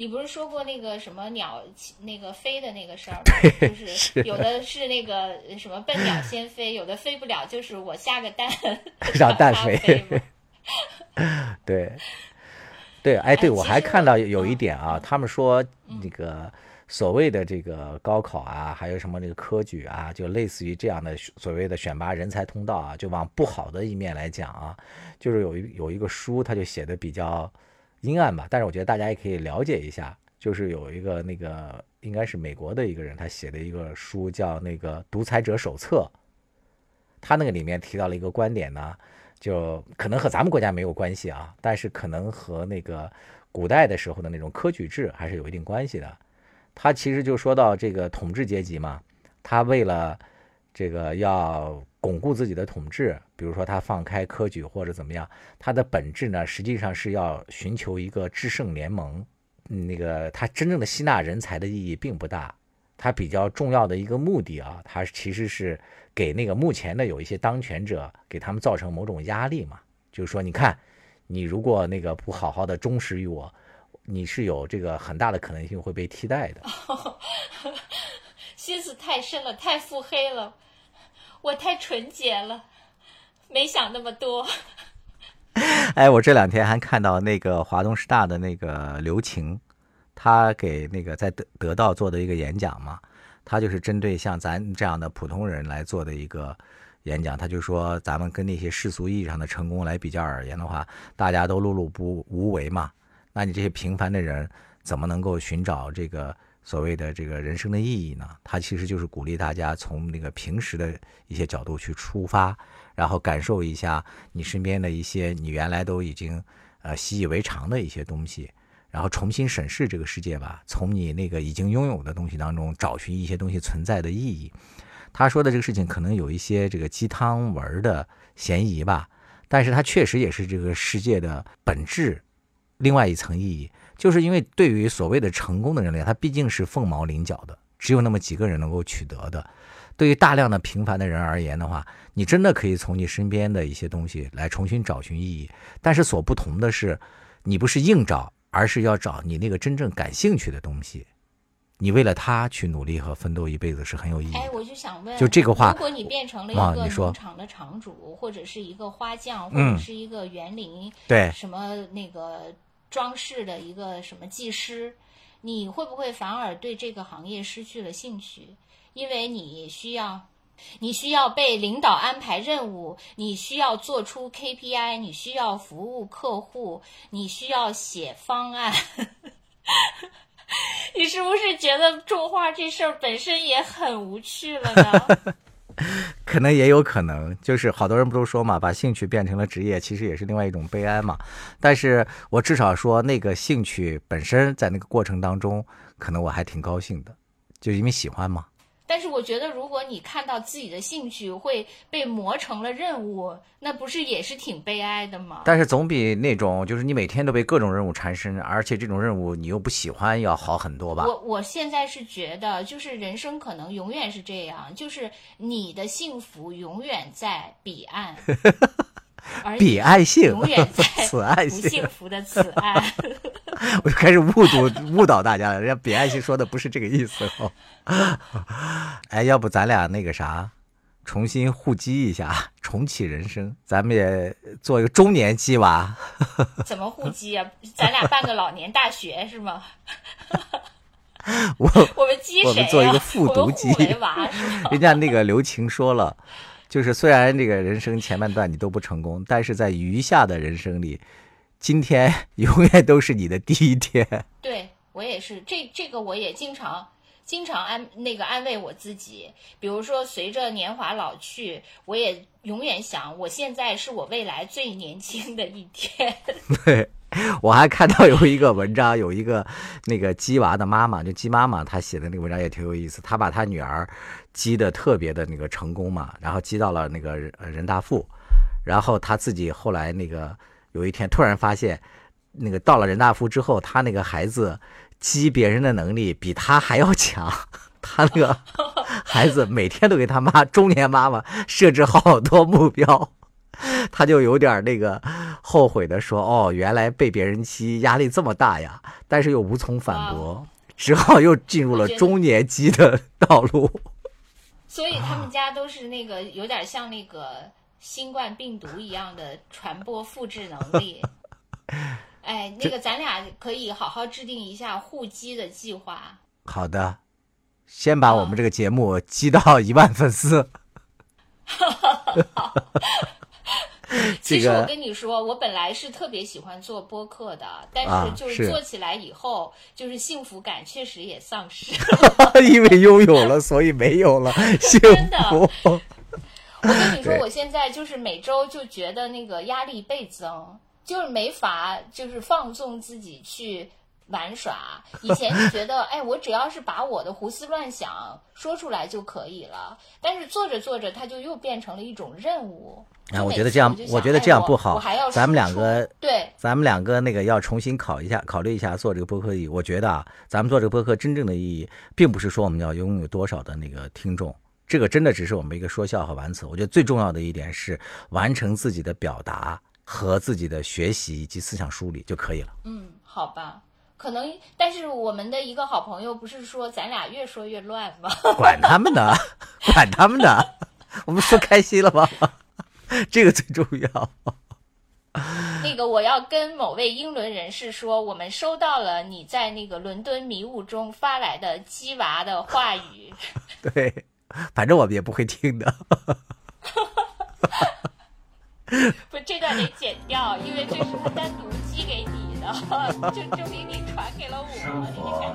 你不是说过那个什么鸟那个飞的那个事儿吗？就是是有的是那个什么笨鸟先飞，有的飞不了，就是我下个蛋 让蛋飞。对，对，哎，对我还看到有一嗯点啊，他们说那个所谓的这个高考啊，还有什么那个科举啊，就类似于这样的所谓的选拔人才通道啊，就往不好的一面来讲啊，就是有一有一个书，他就写的比较阴暗吧，但是我觉得大家也可以了解一下，就是有一个那个应该是美国的一个人，他写的一个书叫那个《独裁者手册》，他那个里面提到了一个观点呢。就可能和咱们国家没有关系啊，但是可能和那个古代的时候的那种科举制还是有一定关系的。他其实就说到这个统治阶级嘛，他为了这个要巩固自己的统治，比如说他放开科举或者怎么样，他的本质呢实际上是要寻求一个制胜联盟。那个他真正的吸纳人才的意义并不大，他比较重要的一个目的啊，他其实是。给那个目前的有一些当权者，给他们造成某种压力嘛，就是说，你看，你如果那个不好好的忠实于我，你是有这个很大的可能性会被替代的。心思太深了，太腹黑了，我太纯洁了，没想那么多。哎，我这两天还看到那个华东师大的那个刘晴，他给那个在得得到做的一个演讲嘛。他就是针对像咱这样的普通人来做的一个演讲，他就说，咱们跟那些世俗意义上的成功来比较而言的话，大家都碌碌不无为嘛。那你这些平凡的人，怎么能够寻找这个所谓的这个人生的意义呢？它其实就是鼓励大家从那个平时的一些角度去出发，然后感受一下你身边的一些你原来都已经呃习以为常的一些东西，然后重新审视这个世界吧，从你那个已经拥有的东西当中找寻一些东西存在的意义。他说的这个事情可能有一些这个鸡汤文的嫌疑吧，但是它确实也是这个世界的本质，另外一层意义，就是因为对于所谓的成功的人类，他毕竟是凤毛麟角的，只有那么几个人能够取得的。对于大量的平凡的人而言的话，你真的可以从你身边的一些东西来重新找寻意义，但是所不同的是，你不是硬找，而是要找你那个真正感兴趣的东西。你为了他去努力和奋斗一辈子是很有意义的。哎，我就想问，就这个话如果你变成了一个农场的场主，或者是一个花匠，或嗯者是一个园林，对什么那个装饰的一个什么技师，你会不会反而对这个行业失去了兴趣？因为你需要。你需要被领导安排任务，你需要做出 KPI，你需要服务客户，你需要写方案。你是不是觉得种花这事儿本身也很无趣了呢？可能也有可能，就是好多人不都说嘛，把兴趣变成了职业，其实也是另外一种悲哀嘛。但是我至少说，那个兴趣本身在那个过程当中，可能我还挺高兴的，就因为喜欢嘛。但是我觉得，如果你看到自己的兴趣会被磨成了任务，那不是也是挺悲哀的吗？但是总比那种就是你每天都被各种任务缠身，而且这种任务你又不喜欢要好很多吧？我我现在是觉得，就是人生可能永远是这样，就是你的幸福永远在彼岸，而 彼岸性永远在 此岸不性幸福的此岸。我就开始误读误导大家了，人家彼岸性说的不是这个意思哦。哎，要不咱俩那个啥，重新互击一下，重启人生，咱们也做一个中年鸡娃。怎么互击啊？咱俩办个老年大学是吗？我我们激谁呀、我们做一个复读机我们互为娃？人家那个刘晴说了，就是虽然这个人生前半段你都不成功，但是在余下的人生里，今天 永远都是你的第一天。对我也是，这这个我也经常经常安那个安慰我自己。比如说，随着年华老去，我也永远想，我现在是我未来最年轻的一天。对，我还看到有一个文章，有一个那个鸡娃的妈妈，就鸡妈妈，她写的那个文章也挺有意思。她把她女儿鸡的特别的那个成功嘛，然后鸡到了那个人人大附，然后她自己后来那个有一天突然发现，那个到了人大附之后，她那个孩子激别人的能力比她还要强。她那个孩子每天都给他妈中年妈妈设置好多目标，他就有点那个后悔的说：“哦，原来被别人欺压力这么大呀！”但是又无从反驳，只好又进入了中年激的道路。所以他们家都是那个有点像那个新冠病毒一样的传播复制能力。哎，那个咱俩可以好好制定一下互击的计划。好的，先把我们这个节目激到一万粉丝。其实我跟你说，我本来是特别喜欢做播客的，但啊是就是是做起来以后，就是幸福感确实也丧失。因为拥有了，所以没有了幸真的福。我跟你说，我现在就是每周就觉得那个压力倍增，就是没法就是放纵自己去玩耍。以前就觉得，哎，我只要是把我的胡思乱想说出来就可以了，但是做着做着，它就又变成了一种任务。啊我觉得这样我觉得哎这样不好咱们两个对咱们两个那个要重新考一下，考虑一下做这个播客的意义。我觉得啊，咱们做这个播客真正的意义，并不是说我们要拥有多少的那个听众，这个真的只是我们一个说笑和玩词。我觉得最重要的一点是完成自己的表达和自己的学习以及思想梳理就可以了。嗯，好吧。可能，但是我们的一个好朋友不是说咱俩越说越乱吗？管他们呢，管他们呢，我们说开心了吗？这个最重要。那个，我要跟某位英伦人士说，我们收到了你在那个伦敦迷雾中发来的鸡娃的话语。对，反正我们也不会听的。不，这段得剪掉，因为这是他单独寄给你的，就证明你传给了生活我。